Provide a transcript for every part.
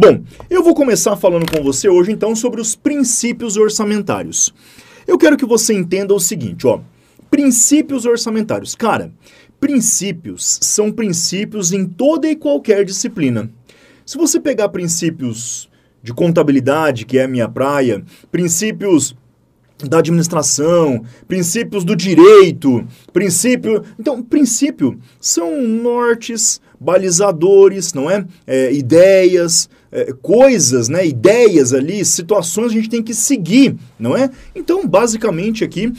Bom, eu vou começar falando com você hoje então sobre os princípios orçamentários. Eu quero que você entenda o seguinte, ó. Princípios orçamentários. Cara, princípios são princípios em toda e qualquer disciplina. Se você pegar princípios de contabilidade, que é a minha praia, princípios da administração, princípios do direito, princípio. Então, princípio são nortes, balizadores, não é? é ideias, é, coisas, né? Ideias ali, situações a gente tem que seguir, não é? Então, basicamente aqui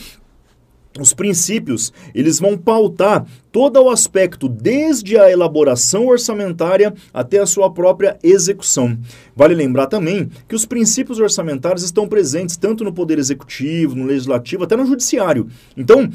os princípios, eles vão pautar todo o aspecto, desde a elaboração orçamentária até a sua própria execução. Vale lembrar também que os princípios orçamentários estão presentes tanto no Poder Executivo, no Legislativo, até no Judiciário. Então,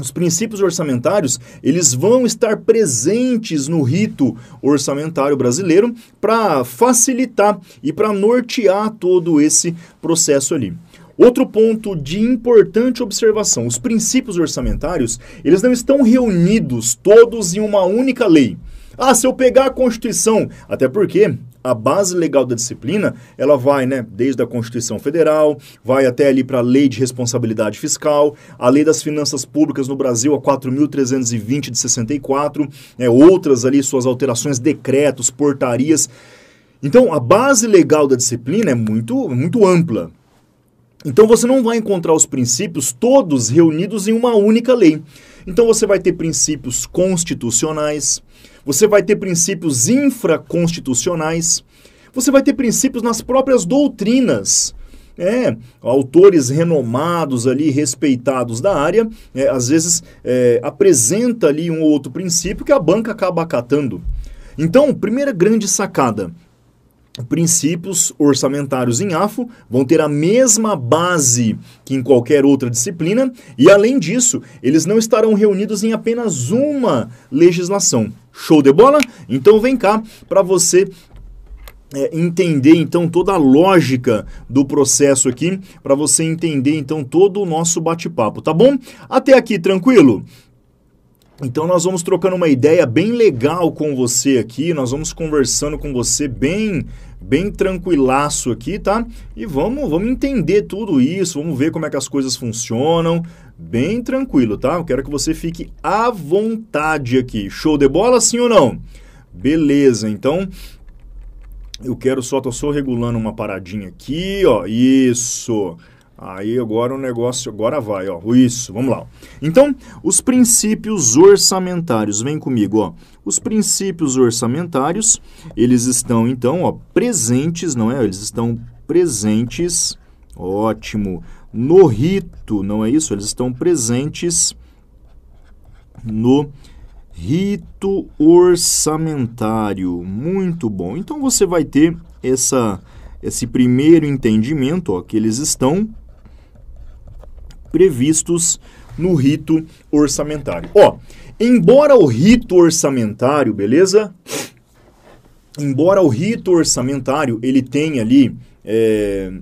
os princípios orçamentários, eles vão estar presentes no rito orçamentário brasileiro para facilitar e para nortear todo esse processo ali. Outro ponto de importante observação, os princípios orçamentários, eles não estão reunidos todos em uma única lei. Ah, se eu pegar a Constituição, até porque a base legal da disciplina, ela vai, né, desde a Constituição Federal, vai até ali para a Lei de Responsabilidade Fiscal, a Lei das Finanças Públicas no Brasil, a 4.320 de 64, né, outras ali, suas alterações, decretos, portarias. Então, a base legal da disciplina é muito, muito ampla. Então você não vai encontrar os princípios todos reunidos em uma única lei. Então você vai ter princípios constitucionais, você vai ter princípios infraconstitucionais, você vai ter princípios nas próprias doutrinas. É, autores renomados ali, respeitados da área, é, às vezes é, apresenta ali um ou outro princípio que a banca acaba acatando. Então, primeira grande sacada, princípios orçamentários em AFO vão ter a mesma base que em qualquer outra disciplina e, além disso, eles não estarão reunidos em apenas uma legislação. Show de bola? Então vem cá para você é, entender então toda a lógica do processo aqui, para você entender então todo o nosso bate-papo, tá bom? Até aqui, tranquilo? Então nós vamos trocando uma ideia bem legal com você aqui, nós vamos conversando com você bem bem tranquilaço aqui, tá? E vamos, vamos entender tudo isso, vamos ver como é que as coisas funcionam, bem tranquilo, tá? Eu quero que você fique à vontade aqui. Show de bola, sim ou não? Beleza, então eu quero só, tô só regulando uma paradinha aqui, ó, isso. Aí agora o negócio, agora vai, ó. Isso, vamos lá. Então, os princípios orçamentários, vem comigo, ó. Os princípios orçamentários, eles estão então, ó, presentes, não é? Eles estão presentes, ótimo, no rito, não é isso? Eles estão presentes no rito orçamentário. Muito bom. Então você vai ter essa esse primeiro entendimento, ó, que eles estão previstos no rito orçamentário. Ó, embora o rito orçamentário, beleza? Embora o rito orçamentário ele tenha ali é,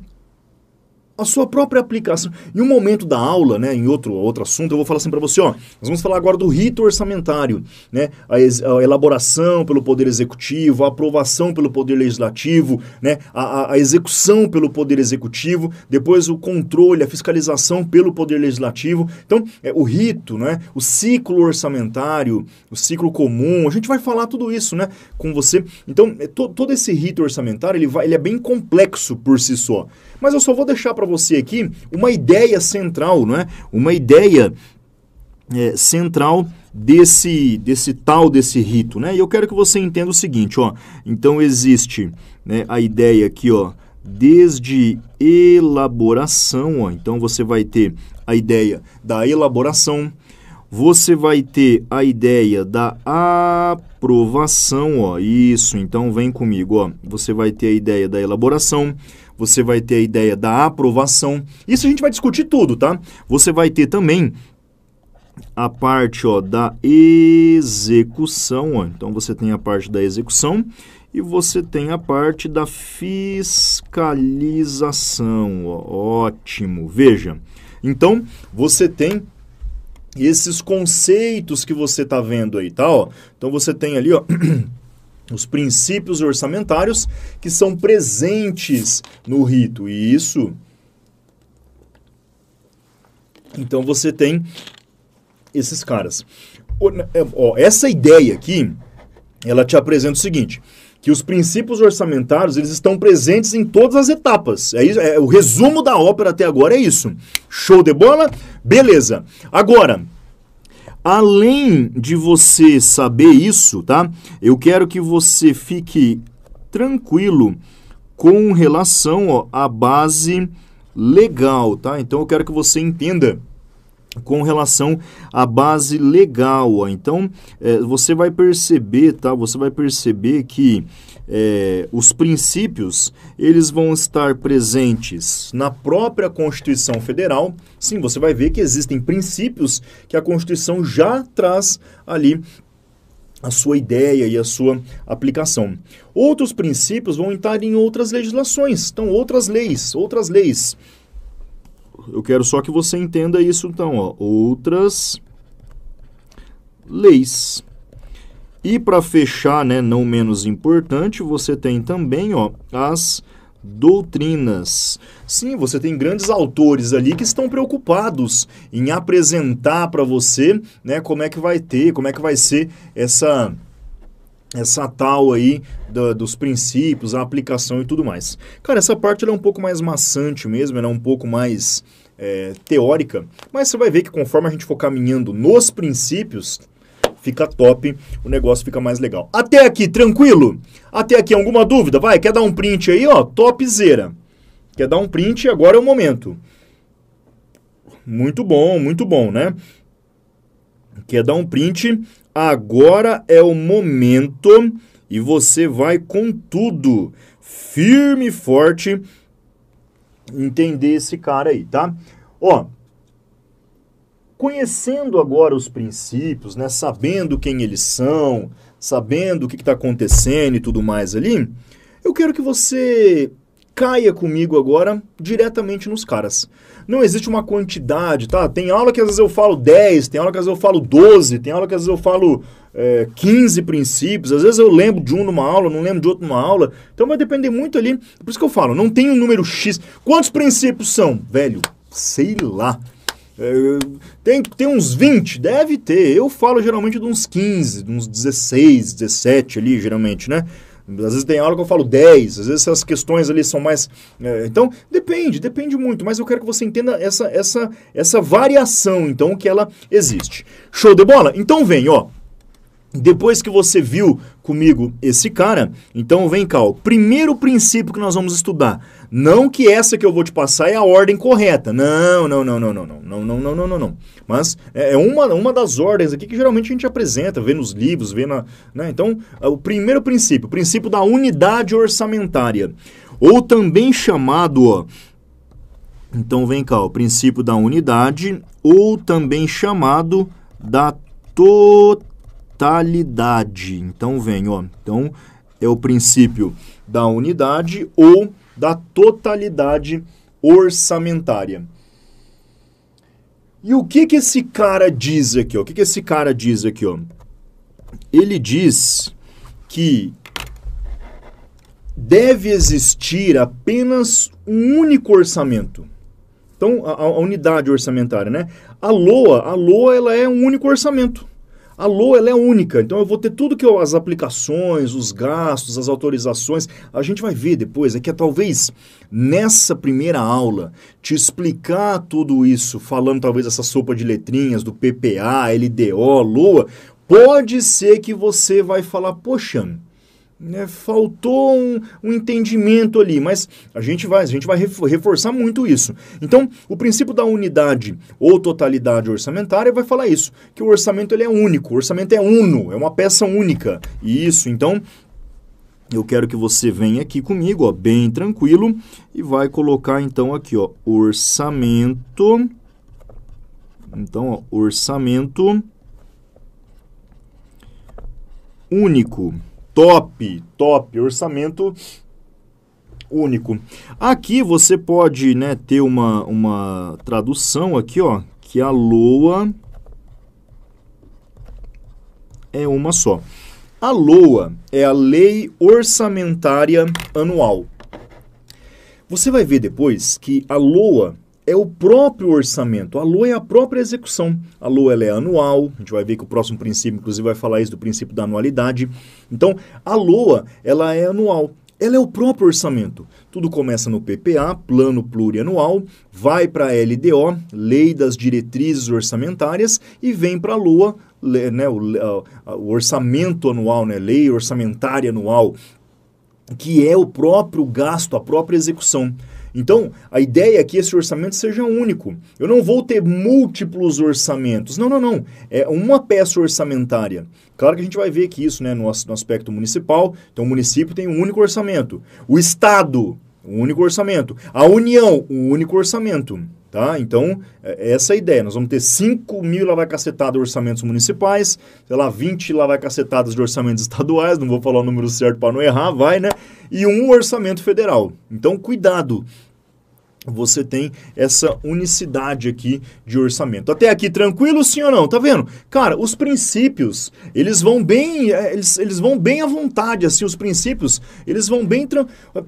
a sua própria aplicação. Em um momento da aula, né, em outro, outro assunto, eu vou falar assim para você, ó, nós vamos falar agora do rito orçamentário, né, a, a, elaboração pelo Poder Executivo, a aprovação pelo Poder Legislativo, né, a, a, execução pelo Poder Executivo, depois o controle, a fiscalização pelo Poder Legislativo. Então, é, o rito, né, o ciclo orçamentário, o ciclo comum, a gente vai falar tudo isso, né, com você. Então, é, to, todo esse rito orçamentário, ele, vai, ele é bem complexo por si só. Mas eu só vou deixar para você aqui uma ideia central, não é? Uma ideia é, central desse, desse tal desse rito, né? E eu quero que você entenda o seguinte, ó. Então existe né, a ideia aqui, ó, desde elaboração, ó. Então você vai ter a ideia da elaboração, você vai ter a ideia da aprovação, ó. Isso, então vem comigo, ó. Você vai ter a ideia da elaboração, você vai ter a ideia da aprovação. Isso a gente vai discutir tudo, tá? Você vai ter também a parte ó, da execução. Ó. Então você tem a parte da execução e você tem a parte da fiscalização. Ó. Ótimo. Veja. Então você tem esses conceitos que você está vendo aí, tá? Ó. Então você tem ali, ó. Os princípios orçamentários que são presentes no rito. E isso. Então você tem esses caras. É, essa ideia aqui, ela te apresenta o seguinte que os princípios orçamentários eles estão presentes em todas as etapas. É, isso, é o resumo da ópera até agora é isso. Show de bola? Beleza. Agora, além de você saber isso, tá? Eu quero que você fique tranquilo com relação ó, à base legal, tá? Então eu quero que você entenda com relação à base legal. Então, é, você vai perceber, tá? Você vai perceber que é, os princípios eles vão estar presentes na própria Constituição Federal. Sim, você vai ver que existem princípios que a Constituição já traz ali a sua ideia e a sua aplicação. Outros princípios vão estar em outras legislações, então outras leis, outras leis. Eu quero só que você entenda isso, então, ó, outras leis. E para fechar, né, não menos importante, você tem também ó, as doutrinas. Sim, você tem grandes autores ali que estão preocupados em apresentar para você né, como é que vai ter, como é que vai ser essa essa tal aí do, dos princípios, a aplicação e tudo mais. Cara, essa parte é um pouco mais maçante mesmo, ela é um pouco mais é, teórica, mas você vai ver que conforme a gente for caminhando nos princípios, fica top, o negócio fica mais legal. Até aqui, tranquilo? Até aqui, alguma dúvida? Vai, quer dar um print aí, ó, topzera. Quer dar um print, agora é o momento. Muito bom, muito bom, né? Quer dar um print, Agora é o momento e você vai com tudo, firme e forte, entender esse cara aí, tá? Ó, conhecendo agora os princípios, né, sabendo quem eles são, sabendo o que está acontecendo e tudo mais ali, eu quero que você caia comigo agora diretamente nos caras. Não existe uma quantidade, tá? Tem aula que às vezes eu falo 10, tem aula que às vezes eu falo 12, tem aula que às vezes eu falo é, 15 princípios, às vezes eu lembro de um numa aula, não lembro de outro numa aula. Então vai depender muito ali. Por isso que eu falo, não tem um número X. Quantos princípios são? Velho, sei lá. É, tem, tem uns 20? Deve ter. Eu falo geralmente de uns 15, de uns 16, 17 ali, geralmente, né? Às vezes tem aula que eu falo 10, às vezes essas questões ali são mais. É, então, depende, depende muito, mas eu quero que você entenda essa, essa, essa variação, então, que ela existe. Show de bola? Então vem, ó. Depois que você viu comigo esse cara, então vem cá, o primeiro princípio que nós vamos estudar, não que essa que eu vou te passar é a ordem correta. Não, não, não, não, não, não, não, não, não, não, não. Mas é uma, uma das ordens aqui que geralmente a gente apresenta, vê nos livros, vê na, né? Então, o primeiro princípio, o princípio da unidade orçamentária, ou também chamado, ó, então vem cá, o princípio da unidade, ou também chamado da totalidade totalidade. Então vem, ó. Então é o princípio da unidade ou da totalidade orçamentária. E o que que esse cara diz aqui, ó? O que que esse cara diz aqui, ó? Ele diz que deve existir apenas um único orçamento. Então, a, a unidade orçamentária, né? A LOA, a LOA ela é um único orçamento. A LOA ela é única, então eu vou ter tudo que eu, as aplicações, os gastos, as autorizações. A gente vai ver depois, é que é, talvez nessa primeira aula te explicar tudo isso, falando talvez essa sopa de letrinhas do PPA, LDO, LOA, pode ser que você vai falar, poxa, né, faltou um, um, entendimento ali, mas a gente vai, a gente vai reforçar muito isso. Então, o princípio da unidade ou totalidade orçamentária vai falar isso, que o orçamento ele é único, o orçamento é uno, é uma peça única. E isso, então, eu quero que você venha aqui comigo, ó, bem tranquilo, e vai colocar então aqui, ó, orçamento. Então, ó, orçamento único top, top, orçamento único. Aqui você pode né, ter uma, uma tradução aqui, ó, que a LOA é uma só. A LOA é a Lei Orçamentária Anual. Você vai ver depois que a LOA é o próprio orçamento. A LOA é a própria execução. A LOA é anual. A gente vai ver que o próximo princípio, inclusive, vai falar isso do princípio da anualidade. Então, a LOA ela é anual. Ela é o próprio orçamento. Tudo começa no PPA, Plano Plurianual, vai para a LDO, Lei das Diretrizes Orçamentárias, e vem para a LOA, né, o, o, orçamento anual, né, Lei Orçamentária Anual, que é o próprio gasto, a própria execução. Então, a ideia é que esse orçamento seja único. Eu não vou ter múltiplos orçamentos. Não, não, não. É uma peça orçamentária. Claro que a gente vai ver que isso né, no, no aspecto municipal. Então, o município tem um único orçamento. O Estado, um único orçamento. A União, um único orçamento. Tá? Então, é, essa é a ideia. Nós vamos ter 5 mil lá cacetados orçamentos municipais, sei lá, 20 lá de orçamentos estaduais, não vou falar o número certo para não errar, vai, né? E um orçamento federal. Então, cuidado você tem essa unicidade aqui de orçamento. Até aqui tranquilo, sim ou não? Tá vendo? Cara, os princípios, eles vão bem, é, eles, eles vão bem à vontade, assim, os princípios, eles vão bem...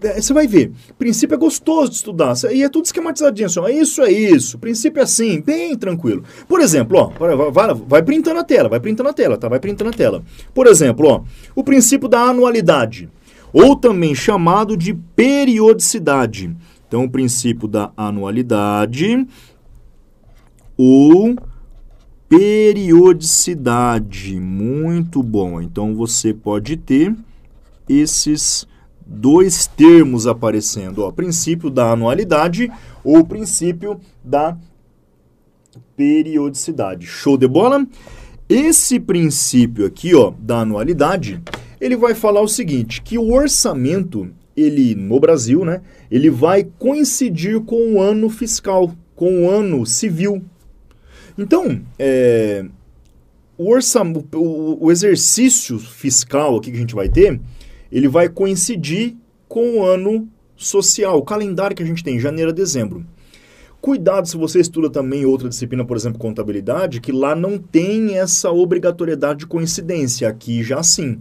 É, você vai ver, princípio é gostoso de estudar, e é tudo esquematizadinho, assim, ó, isso é isso, princípio é assim, bem tranquilo. Por exemplo, ó, vai, vai, printando a tela, vai printando a tela, tá? Vai printando a tela. Por exemplo, ó, o princípio da anualidade, ou também chamado de periodicidade. Então, o princípio da anualidade ou periodicidade. Muito bom. Então, você pode ter esses dois termos aparecendo. Ó, princípio da anualidade ou princípio da periodicidade. Show de bola? Esse princípio aqui, ó, da anualidade, ele vai falar o seguinte, que o orçamento ele no Brasil, né, ele vai coincidir com o ano fiscal, com o ano civil. Então, é, o, orçam, o, o exercício fiscal aqui que a gente vai ter, ele vai coincidir com o ano social, o calendário que a gente tem, janeiro a dezembro. Cuidado se você estuda também outra disciplina, por exemplo, contabilidade, que lá não tem essa obrigatoriedade de coincidência, aqui já sim.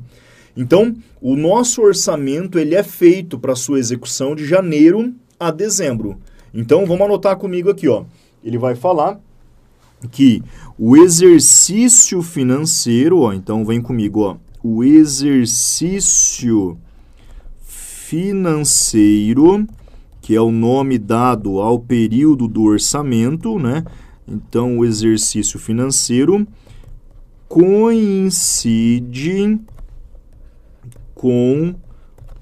Então, o nosso orçamento ele é feito para sua execução de janeiro a dezembro. Então, vamos anotar comigo aqui, ó. Ele vai falar que o exercício financeiro, ó, então vem comigo, ó. O exercício financeiro, que é o nome dado ao período do orçamento, né? Então, o exercício financeiro coincide com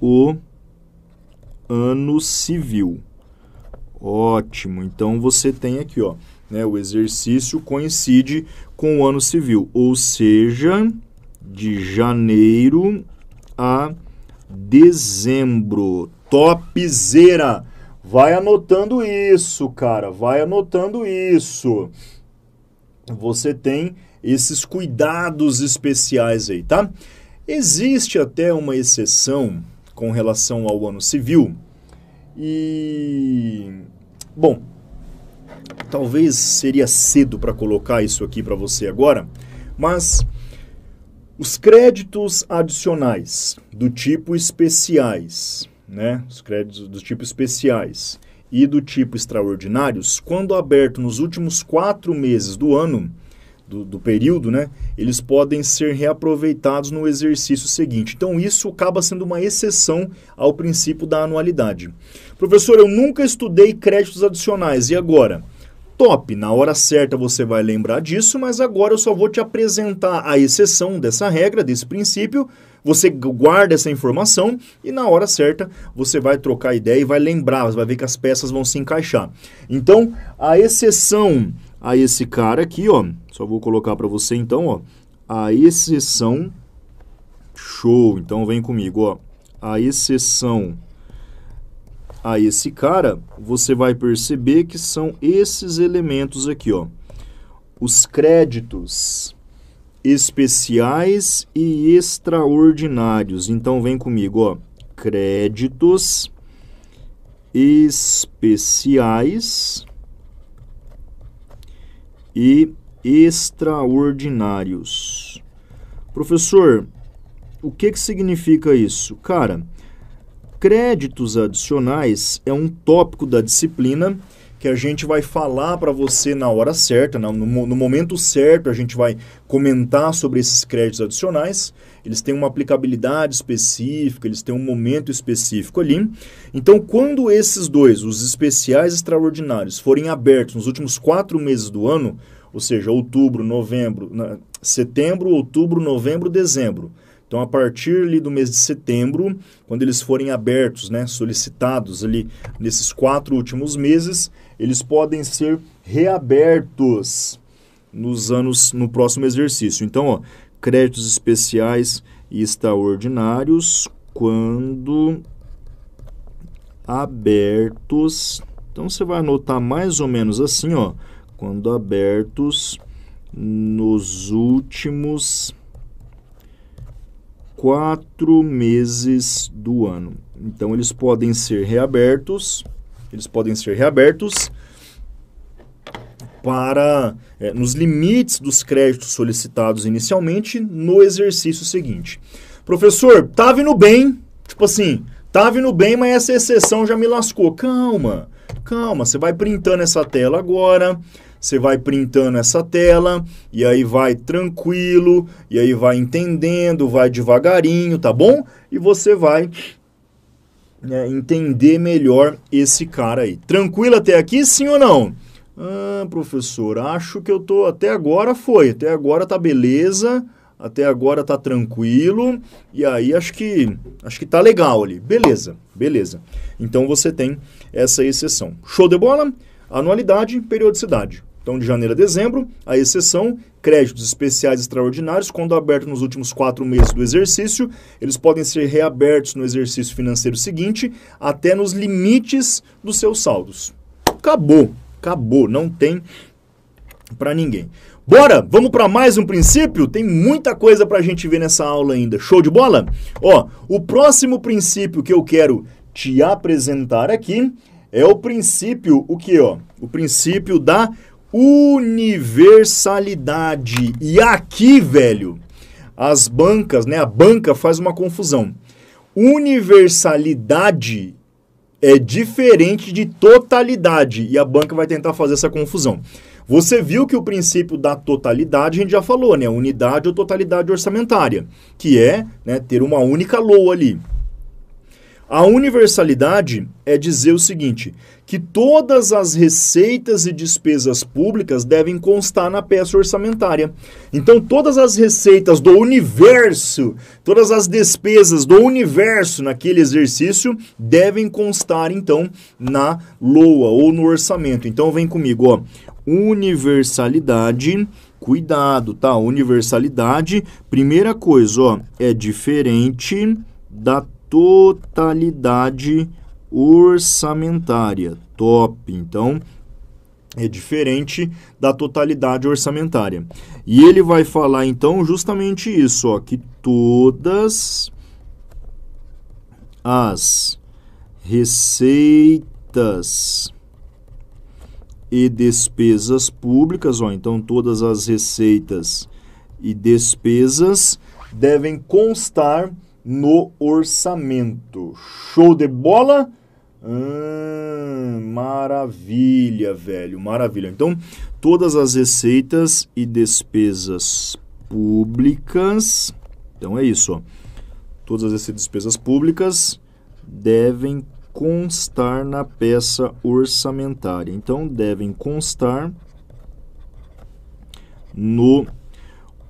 o ano civil. Ótimo. Então você tem aqui, ó, né, o exercício coincide com o ano civil, ou seja, de janeiro a dezembro. Topzera. Vai anotando isso, cara. Vai anotando isso. Você tem esses cuidados especiais aí, tá? Existe até uma exceção com relação ao ano civil e bom, talvez seria cedo para colocar isso aqui para você agora, mas os créditos adicionais do tipo especiais, né? Os créditos do tipo especiais e do tipo extraordinários, quando aberto nos últimos quatro meses do ano, do, do, período, né, eles podem ser reaproveitados no exercício seguinte. Então, isso acaba sendo uma exceção ao princípio da anualidade. Professor, eu nunca estudei créditos adicionais, e agora? Top, na hora certa você vai lembrar disso, mas agora eu só vou te apresentar a exceção dessa regra, desse princípio. Você guarda essa informação e na hora certa você vai trocar ideia e vai lembrar, você vai ver que as peças vão se encaixar. Então, a exceção a esse cara aqui, ó. Só vou colocar para você então, ó. A exceção show. Então vem comigo, ó. A exceção a esse cara, você vai perceber que são esses elementos aqui, ó. Os créditos especiais e extraordinários. Então vem comigo, ó. Créditos especiais e extraordinários. Professor, o que, que significa isso? Cara, créditos adicionais é um tópico da disciplina que a gente vai falar para você na hora certa, no, no, momento certo, a gente vai comentar sobre esses créditos adicionais. Eles têm uma aplicabilidade específica, eles têm um momento específico ali. Então, quando esses dois, os especiais extraordinários, forem abertos nos últimos quatro meses do ano, ou seja, outubro, novembro, setembro, outubro, novembro, dezembro, então, a partir ali do mês de setembro, quando eles forem abertos, né, solicitados ali nesses quatro últimos meses, eles podem ser reabertos nos anos no próximo exercício. Então, ó, créditos especiais e extraordinários quando abertos. Então você vai anotar mais ou menos assim, ó, quando abertos nos últimos quatro meses do ano. Então eles podem ser reabertos, eles podem ser reabertos para é, nos limites dos créditos solicitados inicialmente no exercício seguinte. Professor, tá vindo bem, tipo assim, tá vindo bem, mas essa exceção já me lascou. Calma, calma, você vai printando essa tela agora, você vai printando essa tela e aí vai tranquilo, e aí vai entendendo, vai devagarinho, tá bom? E você vai né, entender melhor esse cara aí. Tranquilo até aqui, sim ou não? Ah, professor, acho que eu tô. Até agora foi, até agora tá beleza, até agora tá tranquilo, e aí acho que acho que tá legal ali. Beleza, beleza. Então você tem essa exceção. Show de bola? Anualidade, periodicidade. Então, de janeiro a dezembro, a exceção, créditos especiais extraordinários, quando abertos nos últimos quatro meses do exercício, eles podem ser reabertos no exercício financeiro seguinte, até nos limites dos seus saldos. Acabou, acabou, não tem para ninguém. Bora, vamos para mais um princípio? Tem muita coisa para a gente ver nessa aula ainda. Show de bola? Ó, o próximo princípio que eu quero te apresentar aqui é o princípio, o que, ó? O princípio da universalidade. E aqui, velho, as bancas, né? A banca faz uma confusão. Universalidade é diferente de totalidade e a banca vai tentar fazer essa confusão. Você viu que o princípio da totalidade a gente já falou, né? Unidade ou totalidade orçamentária, que é né, ter uma única LOA ali. A universalidade é dizer o seguinte: que todas as receitas e despesas públicas devem constar na peça orçamentária. Então, todas as receitas do universo, todas as despesas do universo naquele exercício devem constar, então, na LOA ou no orçamento. Então, vem comigo, ó. Universalidade cuidado, tá? Universalidade, primeira coisa, ó, é diferente da totalidade orçamentária. Top. Então, é diferente da totalidade orçamentária. E ele vai falar então justamente isso, ó, que todas as receitas e despesas públicas, ó, então todas as receitas e despesas devem constar no orçamento. Show de bola? Hum, maravilha, velho, maravilha. Então, todas as receitas e despesas públicas. Então é isso, ó. Todas as despesas públicas devem constar na peça orçamentária. Então, devem constar no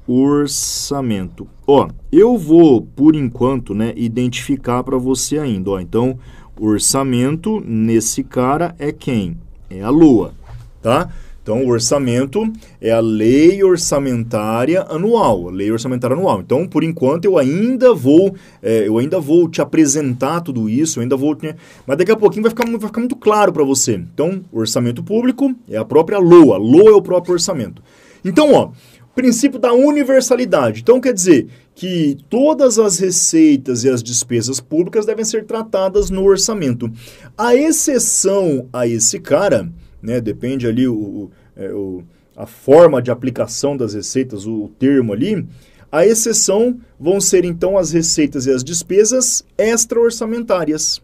orçamento. Ó, eu vou, por enquanto, né, identificar para você ainda. Ó, então, orçamento nesse cara é quem? É a Lua, tá? Então, o orçamento é a lei orçamentária anual, a lei orçamentária anual. Então, por enquanto, eu ainda vou, é, eu ainda vou te apresentar tudo isso, eu ainda vou, né? mas daqui a pouquinho vai ficar, vai ficar muito claro para você. Então, orçamento público é a própria LOA, LOA é o próprio orçamento. Então, ó, princípio da universalidade. Então, quer dizer que todas as receitas e as despesas públicas devem ser tratadas no orçamento. A exceção a esse cara, né, depende ali o, o, é, o a forma de aplicação das receitas, o, o termo ali, A exceção vão ser então as receitas e as despesas extra-orçamentárias.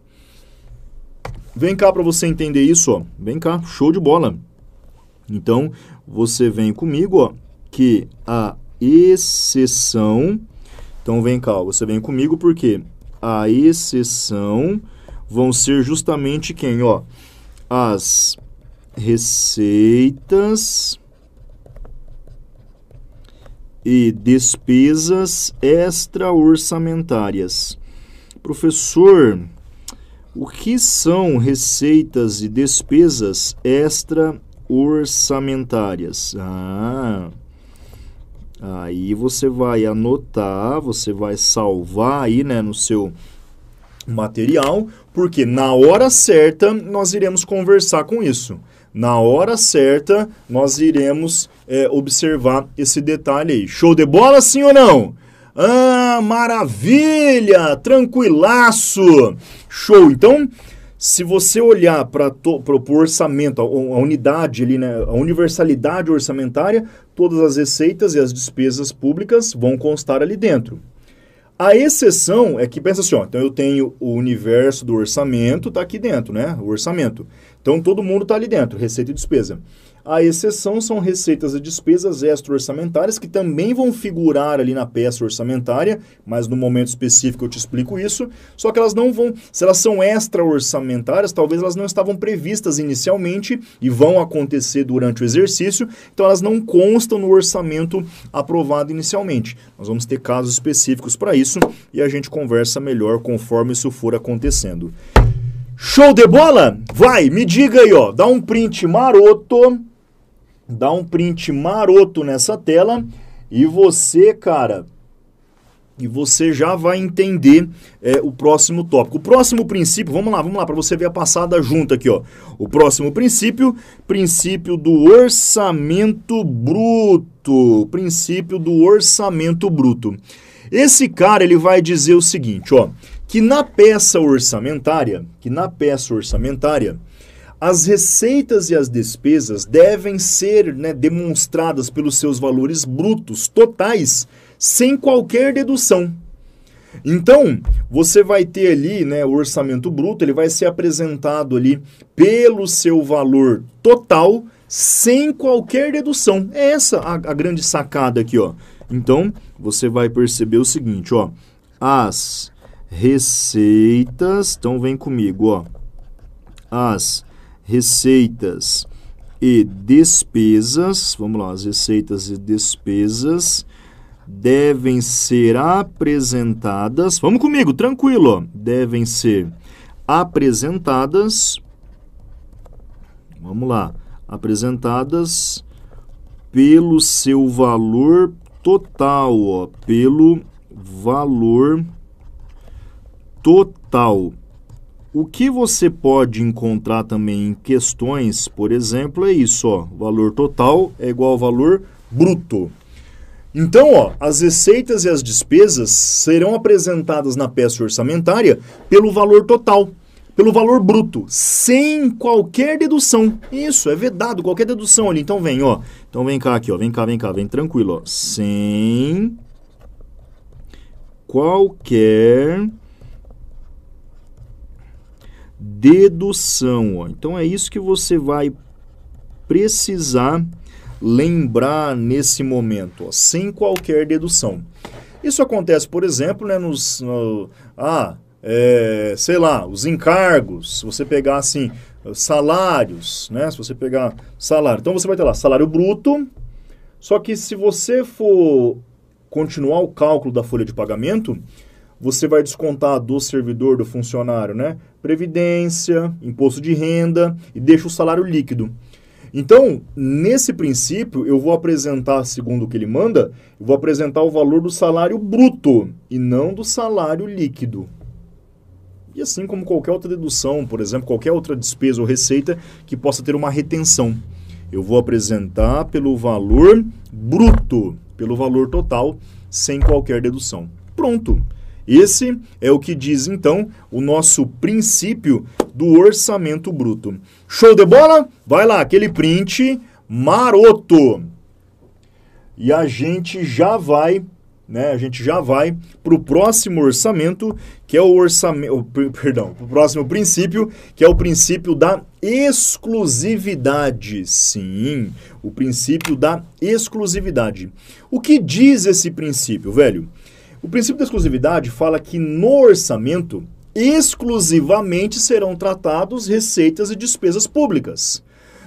Vem cá para você entender isso, ó. Vem cá, show de bola. Então, você vem comigo, ó, que a exceção. Então, vem cá, você vem comigo porque a exceção vão ser justamente quem, ó? As receitas e despesas extra-orçamentárias. Professor, o que são receitas e despesas extra-orçamentárias? Ah, aí você vai anotar, você vai salvar aí, né, no seu material, porque na hora certa nós iremos conversar com isso. Na hora certa nós iremos é, observar esse detalhe aí. Show de bola, sim ou não? Ah, maravilha! Tranquilaço! Show! Então, se você olhar para o orçamento, a, a, unidade ali, né, a universalidade orçamentária, todas as receitas e as despesas públicas vão constar ali dentro. A exceção é que pensa assim, ó, então eu tenho o universo do orçamento, está aqui dentro, né? O orçamento. Então todo mundo está ali dentro, receita e despesa. A exceção são receitas e despesas extra-orçamentárias que também vão figurar ali na peça orçamentária, mas no momento específico eu te explico isso. Só que elas não vão, se elas são extra-orçamentárias, talvez elas não estavam previstas inicialmente e vão acontecer durante o exercício, então elas não constam no orçamento aprovado inicialmente. Nós vamos ter casos específicos para isso e a gente conversa melhor conforme isso for acontecendo. Show de bola? Vai, me diga aí, ó. Dá um print maroto dá um print maroto nessa tela e você, cara, e você já vai entender é, o próximo tópico. O próximo princípio, vamos lá, vamos lá, para você ver a passada junta aqui, ó. O próximo princípio, princípio do orçamento bruto. Princípio do orçamento bruto. Esse cara, ele vai dizer o seguinte, ó, que na peça orçamentária, que na peça orçamentária, as receitas e as despesas devem ser né, demonstradas pelos seus valores brutos totais, sem qualquer dedução. Então, você vai ter ali, né, o orçamento bruto, ele vai ser apresentado ali pelo seu valor total, sem qualquer dedução. É essa a, a grande sacada aqui, ó. Então, você vai perceber o seguinte, ó. As receitas, então vem comigo, ó. As receitas e despesas, vamos lá, as receitas e despesas devem ser apresentadas, vamos comigo, tranquilo, devem ser apresentadas, vamos lá, apresentadas pelo seu valor total, ó, pelo valor total. O que você pode encontrar também em questões, por exemplo, é isso, ó, valor total é igual ao valor bruto. Então, ó, as receitas e as despesas serão apresentadas na peça orçamentária pelo valor total, pelo valor bruto, sem qualquer dedução. Isso, é vedado, qualquer dedução ali. Então vem, ó. Então vem cá aqui, ó. Vem cá, vem cá, vem tranquilo, ó. Sem qualquer dedução. Ó. Então é isso que você vai precisar lembrar nesse momento, ó, sem qualquer dedução. Isso acontece, por exemplo, né, nos. No, ah, é, sei lá, os encargos. Se você pegar assim, salários, né? Se você pegar salário. Então você vai ter lá salário bruto. Só que se você for continuar o cálculo da folha de pagamento, você vai descontar do servidor, do funcionário, né? Previdência, imposto de renda e deixa o salário líquido. Então, nesse princípio, eu vou apresentar, segundo o que ele manda, eu vou apresentar o valor do salário bruto e não do salário líquido. E assim como qualquer outra dedução, por exemplo, qualquer outra despesa ou receita que possa ter uma retenção. Eu vou apresentar pelo valor bruto, pelo valor total, sem qualquer dedução. Pronto. Esse é o que diz então o nosso princípio do orçamento bruto. Show de bola? Vai lá, aquele print maroto. E a gente já vai né, a gente já vai para o próximo orçamento, que é o orçamento, perdão, o próximo princípio, que é o princípio da exclusividade. Sim, o princípio da exclusividade. O que diz esse princípio, velho? O princípio da exclusividade fala que no orçamento exclusivamente serão tratados receitas e despesas públicas.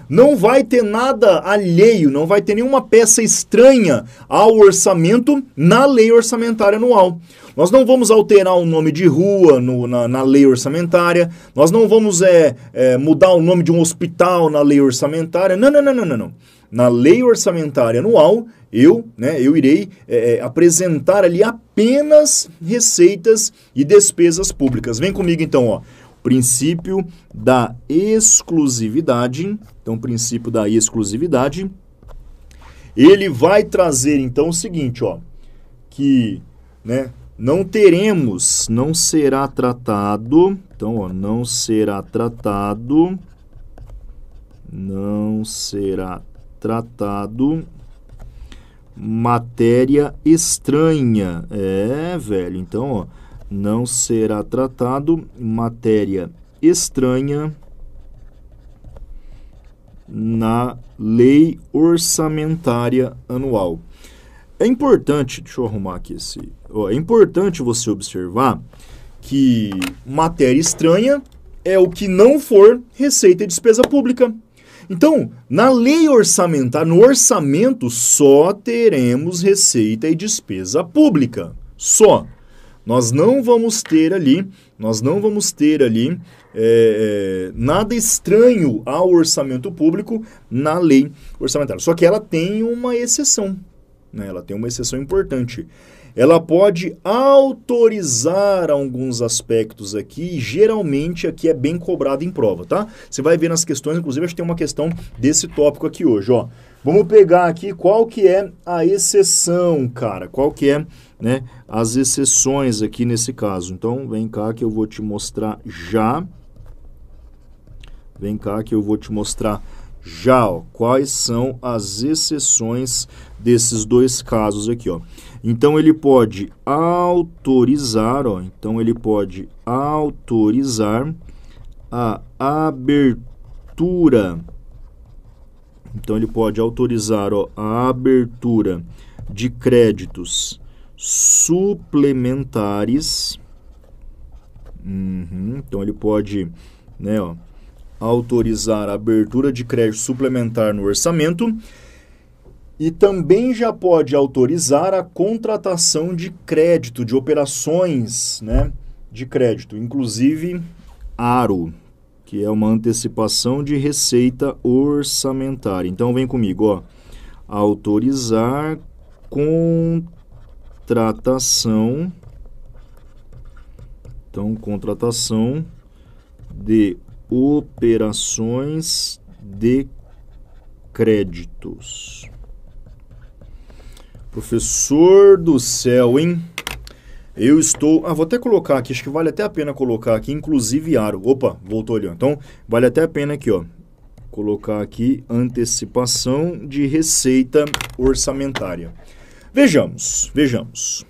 Não vai ter nada alheio, não vai ter nenhuma peça estranha ao orçamento na lei orçamentária anual. Nós não vamos alterar o nome de rua no, na, na, lei orçamentária, nós não vamos é, é, mudar o nome de um hospital na lei orçamentária. Não, não, não, não, não. não. Na lei orçamentária anual, eu, né, eu irei é, é apresentar ali apenas receitas e despesas públicas. Vem comigo então, ó princípio da exclusividade. Então, princípio da exclusividade. Ele vai trazer então o seguinte, ó, que, né, não teremos, não será tratado, então, ó, não será tratado, não será tratado matéria estranha. É, velho, então, ó, não será tratado matéria estranha na lei orçamentária anual. É importante, deixa eu arrumar aqui esse. Ó, é importante você observar que matéria estranha é o que não for receita e despesa pública. Então, na lei orçamentária, no orçamento, só teremos receita e despesa pública. Só. Nós não vamos ter ali, nós não vamos ter ali é, nada estranho ao orçamento público na lei orçamentária. Só que ela tem uma exceção, né? ela tem uma exceção importante. Ela pode autorizar alguns aspectos aqui, e geralmente aqui é bem cobrado em prova, tá? Você vai ver nas questões, inclusive acho que tem uma questão desse tópico aqui hoje, ó. Vamos pegar aqui qual que é a exceção, cara, qual que é né, as exceções aqui nesse caso. Então, vem cá que eu vou te mostrar já. Vem cá que eu vou te mostrar já ó, quais são as exceções desses dois casos aqui. Ó. Então, ele pode autorizar, ó, então ele pode autorizar a abertura. Então, ele pode autorizar ó, a abertura de créditos suplementares. Uhum, então ele pode né, ó, autorizar a abertura de crédito suplementar no orçamento e também já pode autorizar a contratação de crédito, de operações né, de crédito, inclusive ARO, que é uma antecipação de receita orçamentária. Então vem comigo, ó, autorizar contratação. Então, contratação de operações de créditos. Professor do céu, hein? Eu estou. Ah, vou até colocar aqui, acho que vale até a pena colocar aqui, inclusive aro. Opa, voltou ali. Então, vale até a pena aqui, ó. Colocar aqui antecipação de receita orçamentária. Vejamos, vejamos.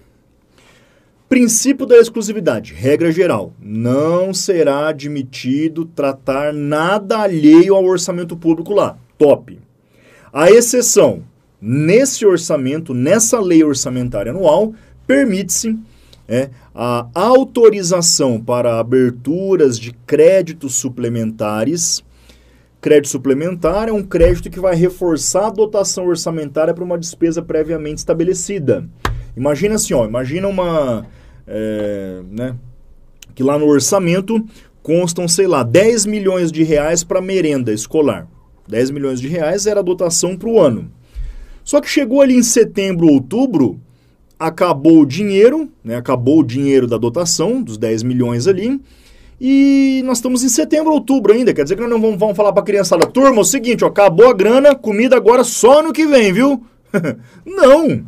Princípio da exclusividade, regra geral, não será admitido tratar nada alheio ao orçamento público lá. Top. A exceção, nesse orçamento, nessa lei orçamentária anual, permite-se é, a autorização para aberturas de créditos suplementares Crédito suplementar é um crédito que vai reforçar a dotação orçamentária para uma despesa previamente estabelecida. Imagina assim, ó, imagina uma. É, né, que lá no orçamento constam, sei lá, 10 milhões de reais para merenda escolar. 10 milhões de reais era a dotação para o ano. Só que chegou ali em setembro, outubro, acabou o dinheiro, né, acabou o dinheiro da dotação, dos 10 milhões ali, e nós estamos em setembro, outubro ainda. Quer dizer que nós não vamos, vamos falar para a criançada, turma, é o seguinte, ó, acabou a grana, comida agora só no que vem, viu? não!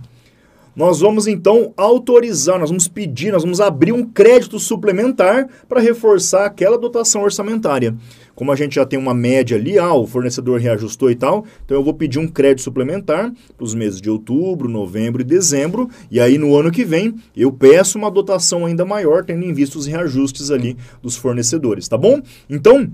Nós vamos então autorizar, nós vamos pedir, nós vamos abrir um crédito suplementar para reforçar aquela dotação orçamentária. Como a gente já tem uma média ali, ah, o fornecedor reajustou e tal, então eu vou pedir um crédito suplementar para os meses de outubro, novembro e dezembro, e aí no ano que vem eu peço uma dotação ainda maior, tendo em vista os reajustes ali dos fornecedores, tá bom? Então,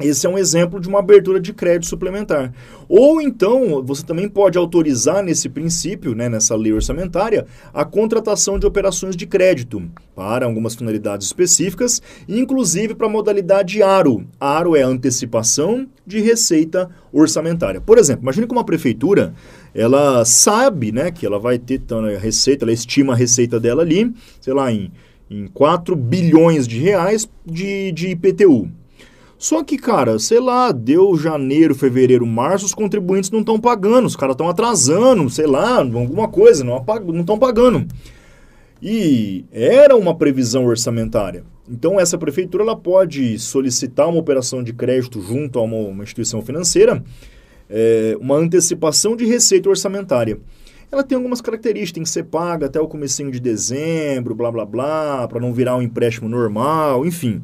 esse é um exemplo de uma abertura de crédito suplementar. Ou então, você também pode autorizar nesse princípio, né, nessa lei orçamentária, a contratação de operações de crédito para algumas finalidades específicas, inclusive para a modalidade ARO. ARO é antecipação de receita orçamentária. Por exemplo, imagine que uma prefeitura, ela sabe né, que ela vai ter então, a receita, ela estima a receita dela ali, sei lá, em, em 4 bilhões de reais de, de IPTU. Só que, cara, sei lá, deu janeiro, fevereiro, março, os contribuintes não estão pagando, os caras estão atrasando, sei lá, alguma coisa, não estão pagando. E era uma previsão orçamentária. Então, essa prefeitura ela pode solicitar uma operação de crédito junto a uma, uma instituição financeira, é, uma antecipação de receita orçamentária. Ela tem algumas características, tem que ser paga até o comecinho de dezembro, blá blá blá, para não virar um empréstimo normal, enfim.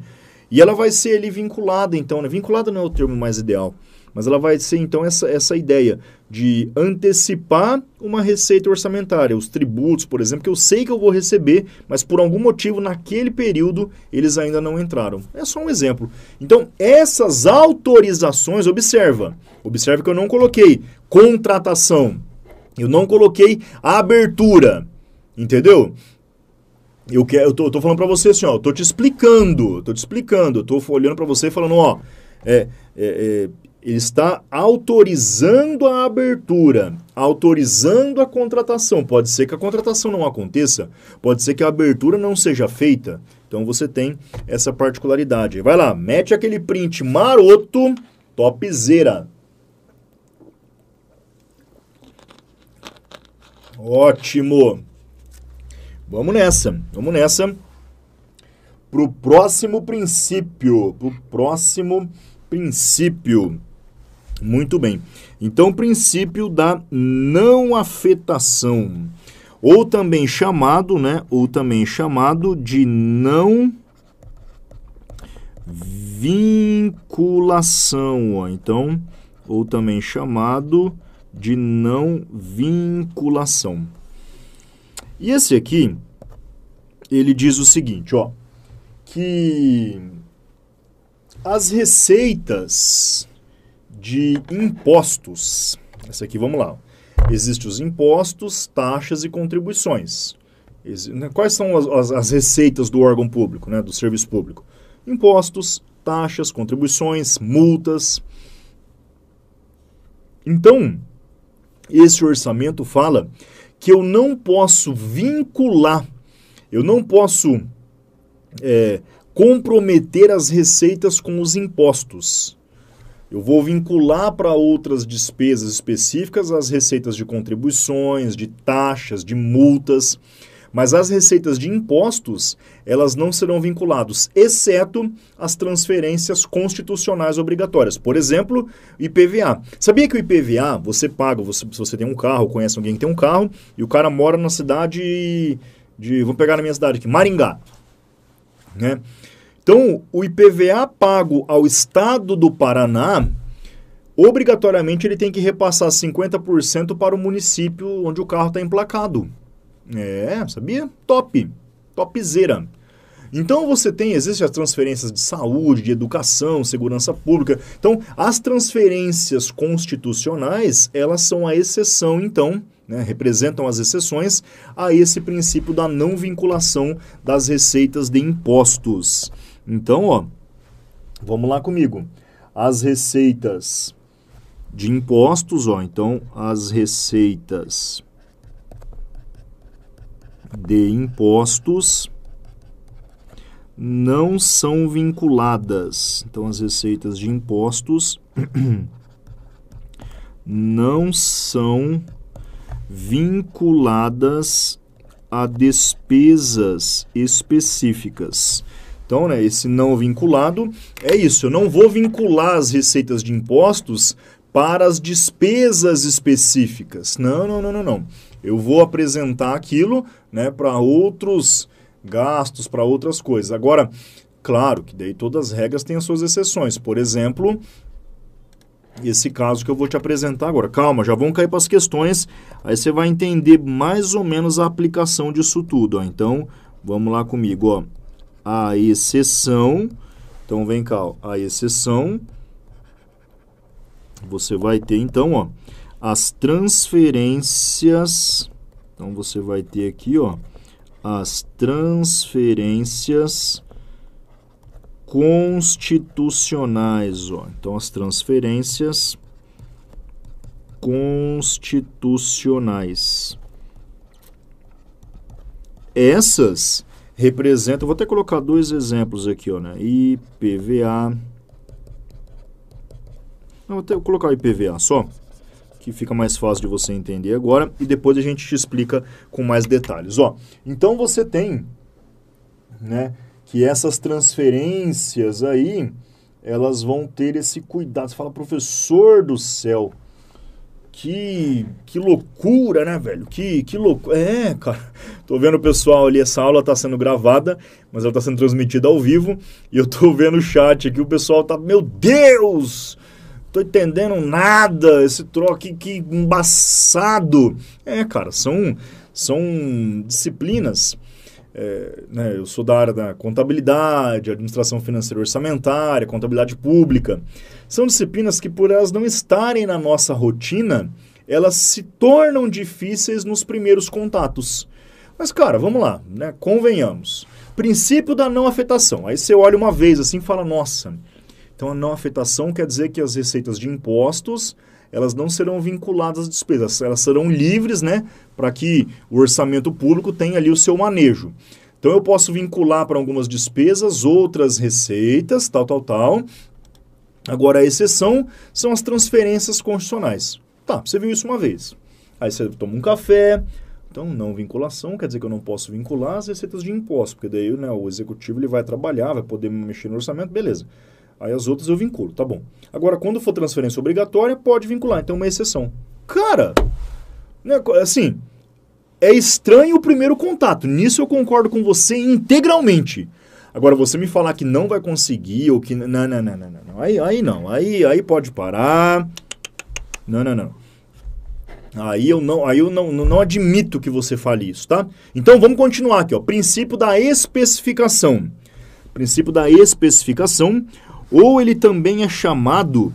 E ela vai ser ali vinculada, então, né? Vinculada não é o termo mais ideal, mas ela vai ser, então, essa, essa ideia de antecipar uma receita orçamentária, os tributos, por exemplo, que eu sei que eu vou receber, mas por algum motivo, naquele período, eles ainda não entraram. É só um exemplo. Então, essas autorizações, observa, observa que eu não coloquei contratação, eu não coloquei abertura, entendeu? Eu, quero, eu, tô, eu tô falando para você assim, ó, eu tô te explicando, tô te explicando, tô olhando para você e falando, ó, é, é, é, ele está autorizando a abertura, autorizando a contratação. Pode ser que a contratação não aconteça, pode ser que a abertura não seja feita. Então você tem essa particularidade. Vai lá, mete aquele print maroto, topzera. Ótimo. Vamos nessa, vamos nessa. Pro próximo princípio, pro próximo princípio. Muito bem. Então, o princípio da não afetação, ou também chamado, né, ou também chamado de não vinculação, ó. Então, ou também chamado de não vinculação. E esse aqui, ele diz o seguinte, ó, que as receitas de impostos, essa aqui, vamos lá, existem os impostos, taxas e contribuições. Né, quais são as, as, as receitas do órgão público, né, do serviço público? Impostos, taxas, contribuições, multas. Então, esse orçamento fala que eu não posso vincular, eu não posso é, comprometer as receitas com os impostos. Eu vou vincular para outras despesas específicas as receitas de contribuições, de taxas, de multas. Mas as receitas de impostos, elas não serão vinculadas, exceto as transferências constitucionais obrigatórias. Por exemplo, IPVA. Sabia que o IPVA, você paga, você, se você tem um carro, conhece alguém que tem um carro, e o cara mora na cidade de... Vamos pegar na minha cidade aqui, Maringá. Né? Então, o IPVA pago ao Estado do Paraná, obrigatoriamente ele tem que repassar 50% para o município onde o carro está emplacado. É, sabia? Top. Topzera. Então você tem, existem as transferências de saúde, de educação, segurança pública. Então, as transferências constitucionais, elas são a exceção, então, né, representam as exceções a esse princípio da não vinculação das receitas de impostos. Então, ó, vamos lá comigo. As receitas de impostos, ó, então, as receitas de impostos não são vinculadas. Então, as receitas de impostos não são vinculadas a despesas específicas. Então, né, esse não vinculado é isso. Eu não vou vincular as receitas de impostos para as despesas específicas. Não, não, não, não, não. Eu vou apresentar aquilo né, para outros gastos, para outras coisas. Agora, claro que daí todas as regras têm as suas exceções. Por exemplo, esse caso que eu vou te apresentar agora. Calma, já vão cair para as questões, aí você vai entender mais ou menos a aplicação disso tudo. Ó. Então, vamos lá comigo. Ó. A exceção, então vem cá, ó. a exceção, você vai ter então ó, as transferências, então você vai ter aqui ó, as transferências constitucionais. Ó. Então, as transferências constitucionais. Essas representam, vou até colocar dois exemplos aqui, ó, né? IPVA. Não, vou até colocar IPVA só, que fica mais fácil de você entender agora, e depois a gente te explica com mais detalhes. Ó, então você tem, né? que essas transferências aí, elas vão ter esse cuidado. Você fala, professor do céu, que, que loucura, né, velho? Que, que loucura. É, cara. Tô vendo o pessoal ali, essa aula tá sendo gravada, mas ela tá sendo transmitida ao vivo. E eu tô vendo o chat aqui, o pessoal tá, meu Deus! Tô entendendo nada, esse troço aqui, que embaçado. É, cara, são, são disciplinas é, né, eu sou da área da contabilidade, administração financeira orçamentária, contabilidade pública. São disciplinas que, por elas não estarem na nossa rotina, elas se tornam difíceis nos primeiros contatos. Mas, cara, vamos lá, né? Convenhamos. Princípio da não afetação. Aí você olha uma vez assim e fala, nossa. Então a não afetação quer dizer que as receitas de impostos elas não serão vinculadas às despesas, elas serão livres, né, para que o orçamento público tenha ali o seu manejo. Então eu posso vincular para algumas despesas, outras receitas, tal, tal, tal. Agora a exceção são as transferências constitucionais. Tá, você viu isso uma vez. Aí você toma um café, então, não vinculação quer dizer que eu não posso vincular as receitas de imposto, porque daí né, o executivo ele vai trabalhar, vai poder mexer no orçamento, beleza. Aí as outras eu vinculo, tá bom. Agora, quando for transferência obrigatória, pode vincular, então uma exceção. Cara, né, assim, é estranho o primeiro contato. Nisso eu concordo com você integralmente. Agora, você me falar que não vai conseguir ou que. Não, não, não, não. não. Aí, aí não. Aí, aí pode parar. Não, não, não. Aí eu não, aí eu não, não admito que você fale isso, tá? Então vamos continuar aqui, ó. Princípio da especificação. Princípio da especificação ou ele também é chamado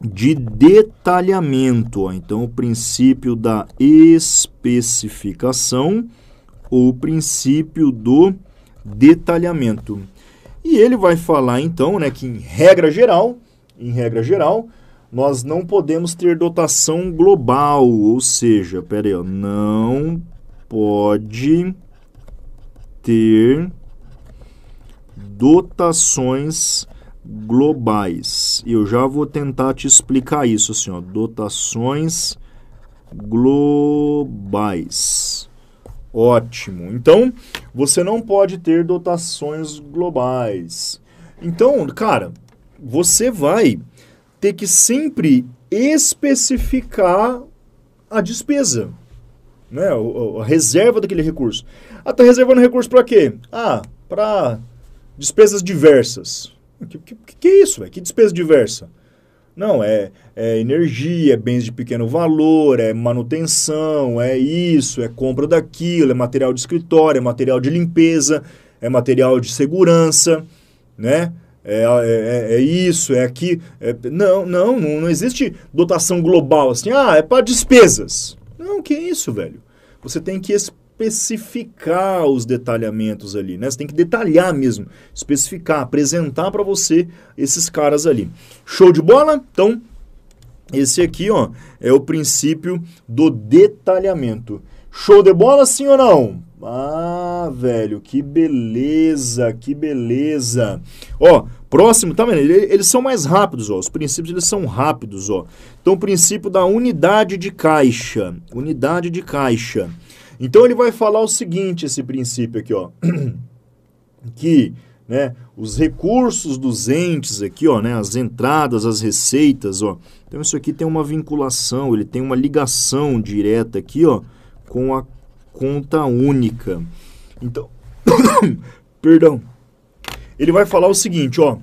de detalhamento. Então, o princípio da especificação ou o princípio do detalhamento. E ele vai falar então, né, que em regra geral, em regra geral, nós não podemos ter dotação global, ou seja, pera aí, ó, não pode ter dotações globais. Eu já vou tentar te explicar isso assim, ó, dotações globais. Ótimo. Então, você não pode ter dotações globais. Então, cara, você vai ter que sempre especificar a despesa, né? A, reserva daquele recurso. Ah, tá reservando recurso para quê? Ah, para despesas diversas. Que, que, que é isso, velho? Que despesa diversa? Não, é, é energia, é bens de pequeno valor, é manutenção, é isso, é compra daquilo, é material de escritório, é material de limpeza, é material de segurança, né? É, é, é, é isso, é aqui. É, não, não, não, existe dotação global assim, ah, é para despesas. Não, que isso, velho? Você tem que especificar os detalhamentos ali, né? Você tem que detalhar mesmo, especificar, apresentar para você esses caras ali. Show de bola? Então, esse aqui, ó, é o princípio do detalhamento. Show de bola, sim ou não? Ah, velho, que beleza, que beleza. Ó, próximo, tá vendo? Eles são mais rápidos, ó. Os princípios eles são rápidos, ó. Então, o princípio da unidade de caixa. Unidade de caixa. Então ele vai falar o seguinte, esse princípio aqui, ó, que né, os recursos dos entes aqui, ó, né, as entradas, as receitas, ó. Então isso aqui tem uma vinculação, ele tem uma ligação direta aqui, ó, com a conta única. Então, perdão. Ele vai falar o seguinte, ó.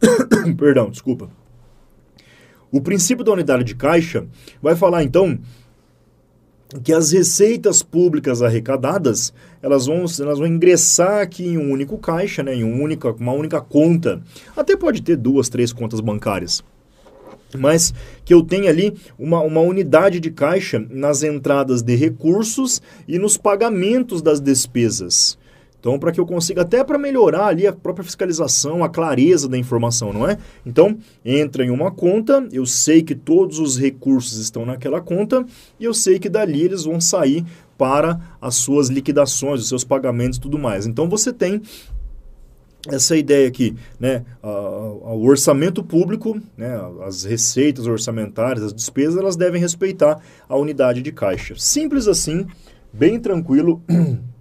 perdão, desculpa. O princípio da unidade de caixa vai falar então que as receitas públicas arrecadadas elas vão, elas vão ingressar aqui em um único caixa, né, em um única, uma única conta. Até pode ter duas, três contas bancárias. Mas que eu tenha ali uma, uma unidade de caixa nas entradas de recursos e nos pagamentos das despesas. Então, para que eu consiga, até para melhorar ali a própria fiscalização, a clareza da informação, não é? Então, entra em uma conta, eu sei que todos os recursos estão naquela conta e eu sei que dali eles vão sair para as suas liquidações, os seus pagamentos e tudo mais. Então, você tem essa ideia aqui, né, o orçamento público, né, as receitas orçamentárias, as despesas, elas devem respeitar a unidade de caixa. Simples assim, bem tranquilo.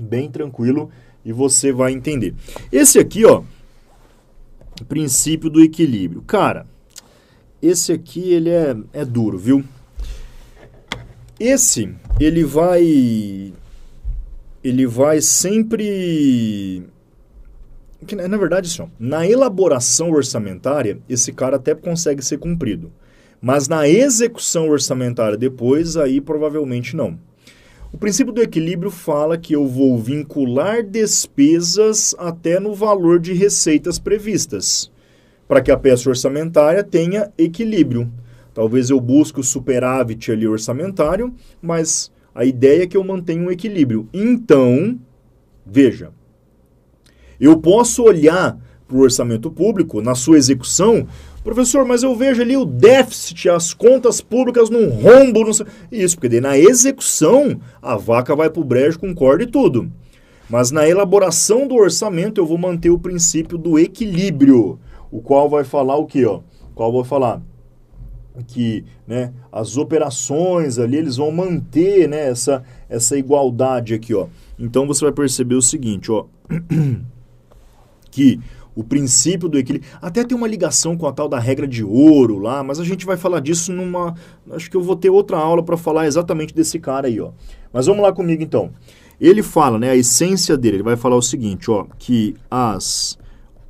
bem tranquilo e você vai entender. Esse aqui, ó, princípio do equilíbrio. Cara, esse aqui ele é, é duro, viu? Esse, ele vai ele vai sempre que, na verdade, assim, na elaboração orçamentária, esse cara até consegue ser cumprido. Mas na execução orçamentária depois, aí provavelmente não. O princípio do equilíbrio fala que eu vou vincular despesas até no valor de receitas previstas, para que a peça orçamentária tenha equilíbrio. Talvez eu busque o superávit ali orçamentário, mas a ideia é que eu mantenha um equilíbrio. Então, veja, eu posso olhar para o orçamento público, na sua execução, Professor, mas eu vejo ali o déficit, as contas públicas num rombo. Não sei. Isso, porque daí na execução a vaca vai para o brejo com corda e tudo. Mas na elaboração do orçamento eu vou manter o princípio do equilíbrio, o qual vai falar o quê? Ó? O qual vai falar que né, as operações ali eles vão manter né, essa, essa igualdade aqui. Ó. Então você vai perceber o seguinte, ó, que o princípio do equilíbrio. Até tem uma ligação com a tal da regra de ouro lá, mas a gente vai falar disso numa. Acho que eu vou ter outra aula para falar exatamente desse cara aí, ó. Mas vamos lá comigo então. Ele fala, né, a essência dele, ele vai falar o seguinte, ó, que as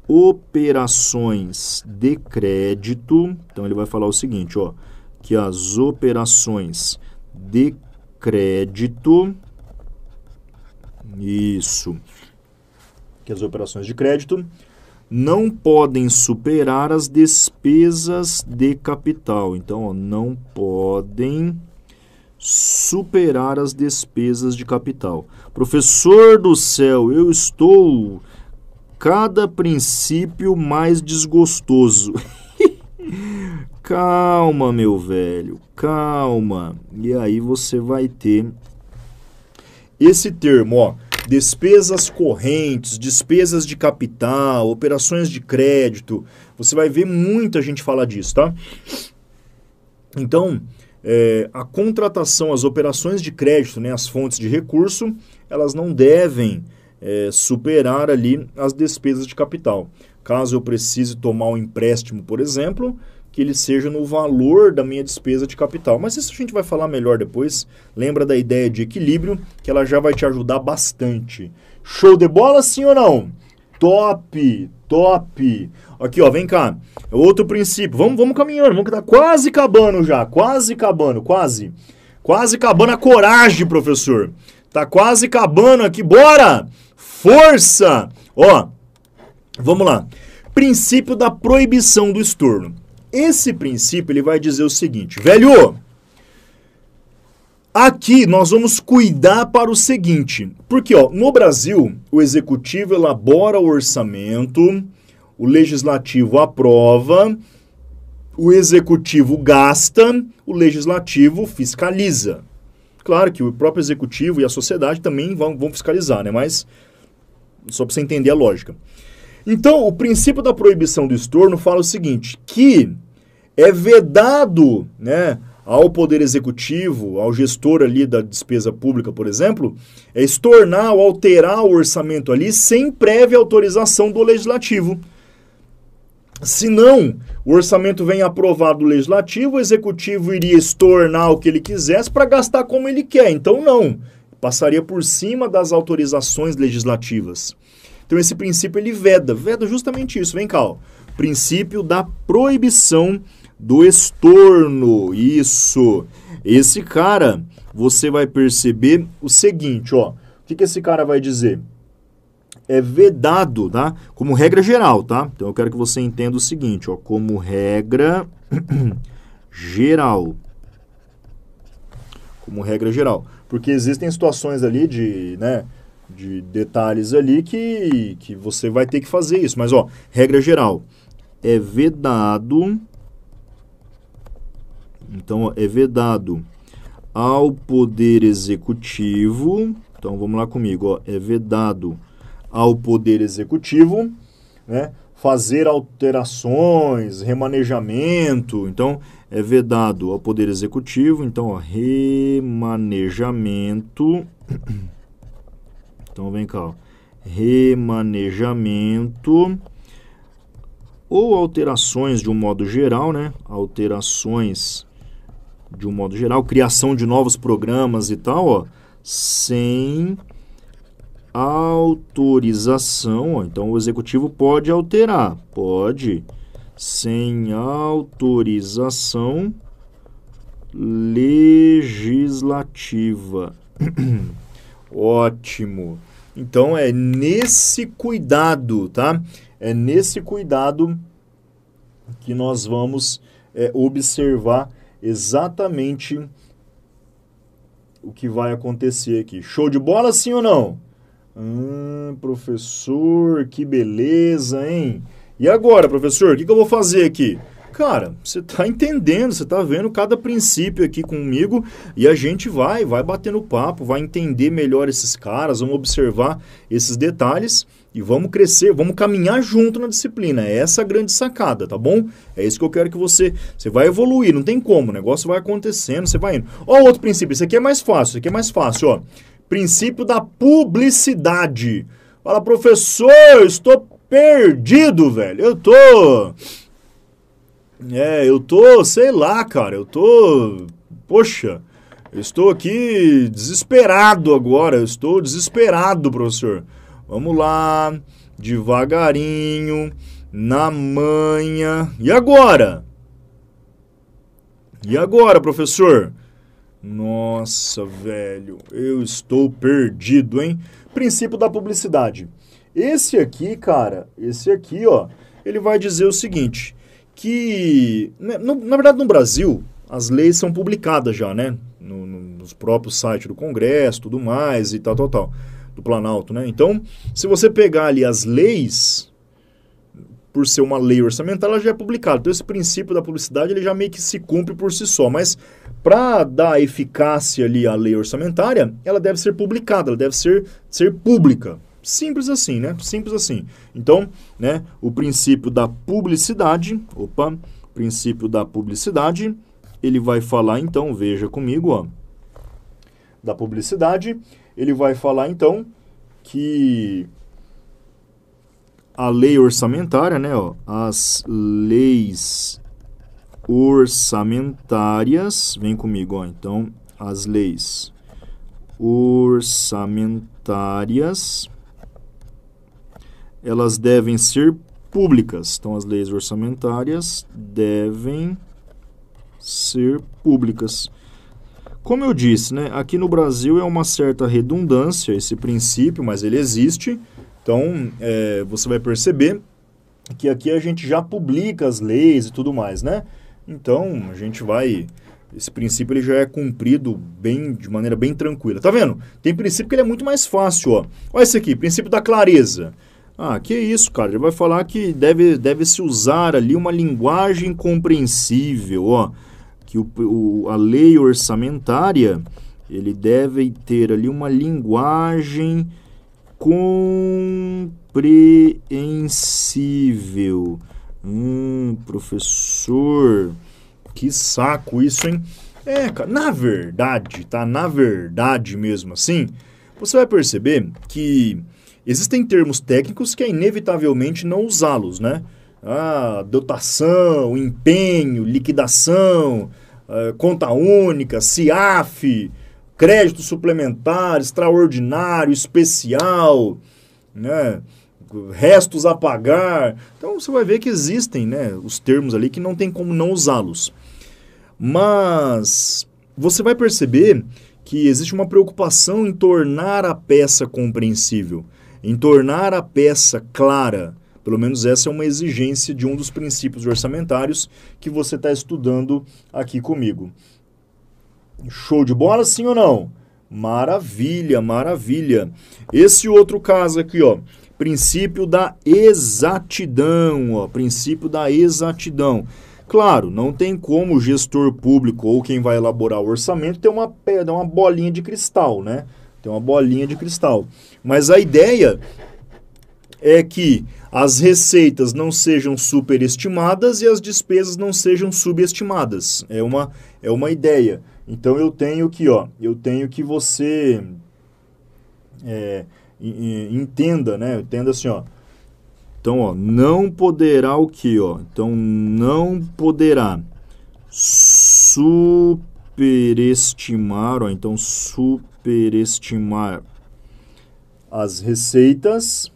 operações de crédito, então ele vai falar o seguinte, ó, que as operações de crédito isso. Que as operações de crédito não podem superar as despesas de capital. Então, ó, não podem superar as despesas de capital. Professor do céu, eu estou cada princípio mais desgostoso. calma, meu velho, calma. E aí você vai ter esse termo, ó despesas correntes, despesas de capital, operações de crédito. Você vai ver muita gente falar disso, tá? Então, é, a contratação, as operações de crédito, né, as fontes de recurso, elas não devem é, superar ali as despesas de capital. Caso eu precise tomar um empréstimo, por exemplo, que ele seja no valor da minha despesa de capital. Mas isso a gente vai falar melhor depois. Lembra da ideia de equilíbrio, que ela já vai te ajudar bastante. Show de bola, sim ou não? Top, top. Aqui, ó, vem cá. Outro princípio. Vamos, vamos caminhando, vamos que tá quase acabando já, quase acabando, quase. Quase acabando a coragem, professor. Tá quase acabando aqui. Bora! Força! Ó, vamos lá. Princípio da proibição do estorno. Esse princípio ele vai dizer o seguinte, velho, aqui nós vamos cuidar para o seguinte, porque ó, no Brasil o executivo elabora o orçamento, o legislativo aprova, o executivo gasta, o legislativo fiscaliza. Claro que o próprio executivo e a sociedade também vão, vão fiscalizar, né? Mas só para você entender a lógica. Então, o princípio da proibição do estorno fala o seguinte, que é vedado né, ao Poder Executivo, ao gestor ali da despesa pública, por exemplo, é estornar ou alterar o orçamento ali sem prévia autorização do Legislativo. Se não, o orçamento vem aprovado do Legislativo, o Executivo iria estornar o que ele quisesse para gastar como ele quer. Então, não. Passaria por cima das autorizações legislativas. Então, esse princípio ele veda. Veda justamente isso. Vem cá, ó. Princípio da proibição do estorno. Isso. Esse cara, você vai perceber o seguinte, ó. O que, que esse cara vai dizer? É vedado, tá? Como regra geral, tá? Então eu quero que você entenda o seguinte, ó. Como regra geral. Como regra geral. Porque existem situações ali de, né, de detalhes ali que, que você vai ter que fazer isso. Mas, ó, regra geral. É vedado então, é vedado ao Poder Executivo. Então, vamos lá comigo. Ó, é vedado ao Poder Executivo né, fazer alterações, remanejamento. Então, é vedado ao Poder Executivo. Então, ó, remanejamento. Então, vem cá. Ó, remanejamento ou alterações de um modo geral, né? Alterações de um modo geral, criação de novos programas e tal, ó, sem autorização. Ó, então, o executivo pode alterar, pode, sem autorização legislativa. Ótimo. Então, é nesse cuidado, tá? É nesse cuidado que nós vamos é, observar exatamente o que vai acontecer aqui. Show de bola, sim ou não? Hum, professor, que beleza, hein? E agora, professor, o que, que eu vou fazer aqui? Cara, você está entendendo, você está vendo cada princípio aqui comigo e a gente vai, vai batendo papo, vai entender melhor esses caras, vamos observar esses detalhes e vamos crescer, vamos caminhar junto na disciplina. É essa a grande sacada, tá bom? É isso que eu quero que você, você vai evoluir, não tem como, o negócio vai acontecendo, você vai indo. Ó, outro princípio, esse aqui é mais fácil, esse aqui é mais fácil, ó. Princípio da publicidade. Fala, professor, estou perdido, velho. Eu tô é, eu tô, sei lá, cara, eu tô. Poxa, eu estou aqui desesperado agora, eu estou desesperado, professor. Vamos lá, devagarinho, na manha. E agora? E agora, professor? Nossa, velho, eu estou perdido, hein? Princípio da publicidade. Esse aqui, cara, esse aqui, ó, ele vai dizer o seguinte: que, né, no, na verdade, no Brasil, as leis são publicadas já, né? No, no, nos próprios sites do Congresso, tudo mais e tal, tal, tal, do Planalto, né? Então, se você pegar ali as leis, por ser uma lei orçamentária, ela já é publicada. Então, esse princípio da publicidade, ele já meio que se cumpre por si só. Mas, para dar eficácia ali à lei orçamentária, ela deve ser publicada, ela deve ser, ser pública. Simples assim, né? Simples assim. Então, né, o princípio da publicidade, opa, princípio da publicidade, ele vai falar então, veja comigo, ó, da publicidade, ele vai falar então que a lei orçamentária, né, ó, as leis orçamentárias, vem comigo, ó, então, as leis orçamentárias elas devem ser públicas. Então, as leis orçamentárias devem ser públicas. Como eu disse, né, aqui no Brasil é uma certa redundância esse princípio, mas ele existe. Então, é, você vai perceber que aqui a gente já publica as leis e tudo mais, né? Então, a gente vai... Esse princípio ele já é cumprido bem de maneira bem tranquila. Tá vendo? Tem princípio que ele é muito mais fácil, ó. Olha esse aqui, princípio da clareza. Ah, que isso, cara. Ele vai falar que deve, deve se usar ali uma linguagem compreensível, ó. Que o, o, a lei orçamentária, ele deve ter ali uma linguagem compreensível. Hum, professor, que saco isso, hein? É, cara, na verdade, tá? Na verdade mesmo assim, você vai perceber que existem termos técnicos que é inevitavelmente não usá-los, né? Ah, dotação, empenho, liquidação, uh, conta única, CIAF, crédito suplementar, extraordinário, especial, né? restos a pagar. Então você vai ver que existem né, os termos ali que não tem como não usá-los. Mas você vai perceber que existe uma preocupação em tornar a peça compreensível, em tornar a peça clara. Pelo menos essa é uma exigência de um dos princípios orçamentários que você está estudando aqui comigo. Show de bola, sim ou não? Maravilha, maravilha. Esse outro caso aqui, ó, princípio da exatidão, ó, princípio da exatidão. Claro, não tem como o gestor público ou quem vai elaborar o orçamento ter uma pedra, uma bolinha de cristal, né? Tem uma bolinha de cristal. Mas a ideia é que as receitas não sejam superestimadas e as despesas não sejam subestimadas. É uma, é uma ideia. Então eu tenho que, ó, eu tenho que você é, entenda, né? Entenda assim, ó. Então, ó, não poderá o que, ó? Então, não poderá superestimar, ó, então superestimar as receitas.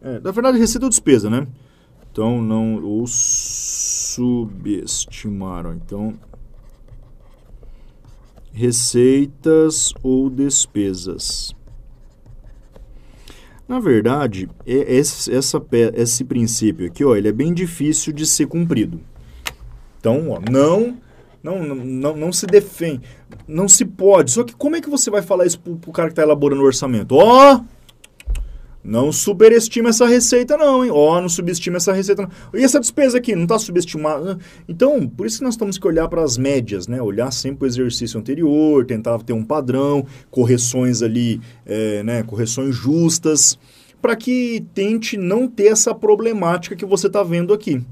É, na verdade, receita ou despesa, né? Então, não ou subestimar, ó, então receitas ou despesas. Na verdade, é esse, essa, esse princípio aqui, ó, ele é bem difícil de ser cumprido. Então, ó, não, não, não, não se defende, não se pode. Só que como é que você vai falar isso para o cara que está elaborando o orçamento? Ó, oh, não superestima essa receita, não, hein? Ó, oh, não subestima essa receita, não. E essa despesa aqui, não está subestimada? Então, por isso que nós temos que olhar para as médias, né? Olhar sempre o exercício anterior, tentar ter um padrão, correções ali, é, né? Correções justas, para que tente não ter essa problemática que você está vendo aqui.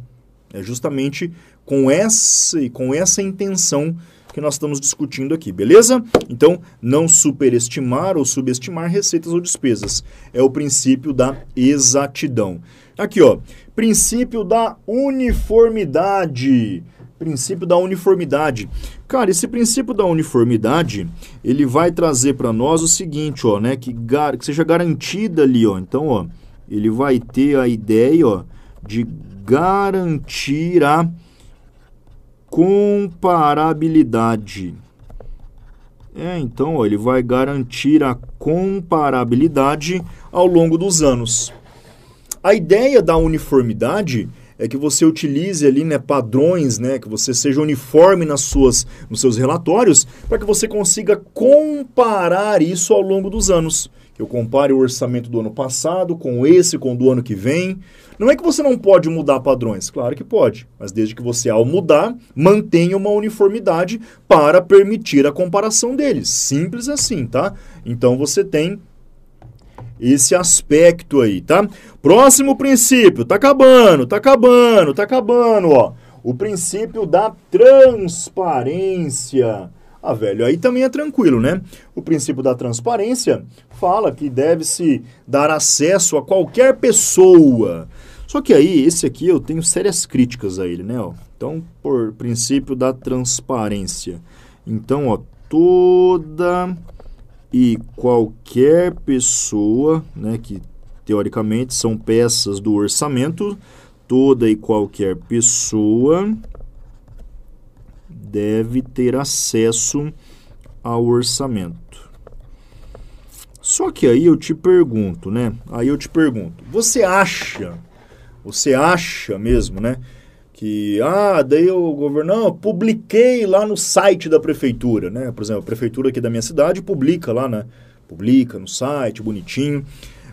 É justamente com essa, com essa intenção que nós estamos discutindo aqui, beleza? Então, não superestimar ou subestimar receitas ou despesas. É o princípio da exatidão. Aqui, ó, princípio da uniformidade. Princípio da uniformidade. Cara, esse princípio da uniformidade, ele vai trazer para nós o seguinte, ó, né, que, gar que seja garantida ali, ó. Então, ó, ele vai ter a ideia, ó, de garantir a comparabilidade. É, então ó, ele vai garantir a comparabilidade ao longo dos anos. A ideia da uniformidade é que você utilize ali né, padrões, né, que você seja uniforme nas suas, nos seus relatórios, para que você consiga comparar isso ao longo dos anos. Eu compare o orçamento do ano passado com esse, com o do ano que vem. Não é que você não pode mudar padrões, claro que pode, mas desde que você, ao mudar, mantenha uma uniformidade para permitir a comparação deles. Simples assim, tá? Então você tem esse aspecto aí, tá? Próximo princípio, tá acabando, tá acabando, tá acabando, ó. O princípio da transparência. Ah, velho, aí também é tranquilo, né? O princípio da transparência fala que deve-se dar acesso a qualquer pessoa. Só que aí, esse aqui eu tenho sérias críticas a ele, né? Ó. Então, por princípio da transparência. Então, ó, toda e qualquer pessoa, né, que teoricamente são peças do orçamento, toda e qualquer pessoa deve ter acesso ao orçamento. Só que aí eu te pergunto, né? Aí eu te pergunto, você acha, você acha mesmo, né? Que, ah, daí o governo, não, publiquei lá no site da prefeitura, né? Por exemplo, a prefeitura aqui da minha cidade publica lá, né? Publica no site, bonitinho.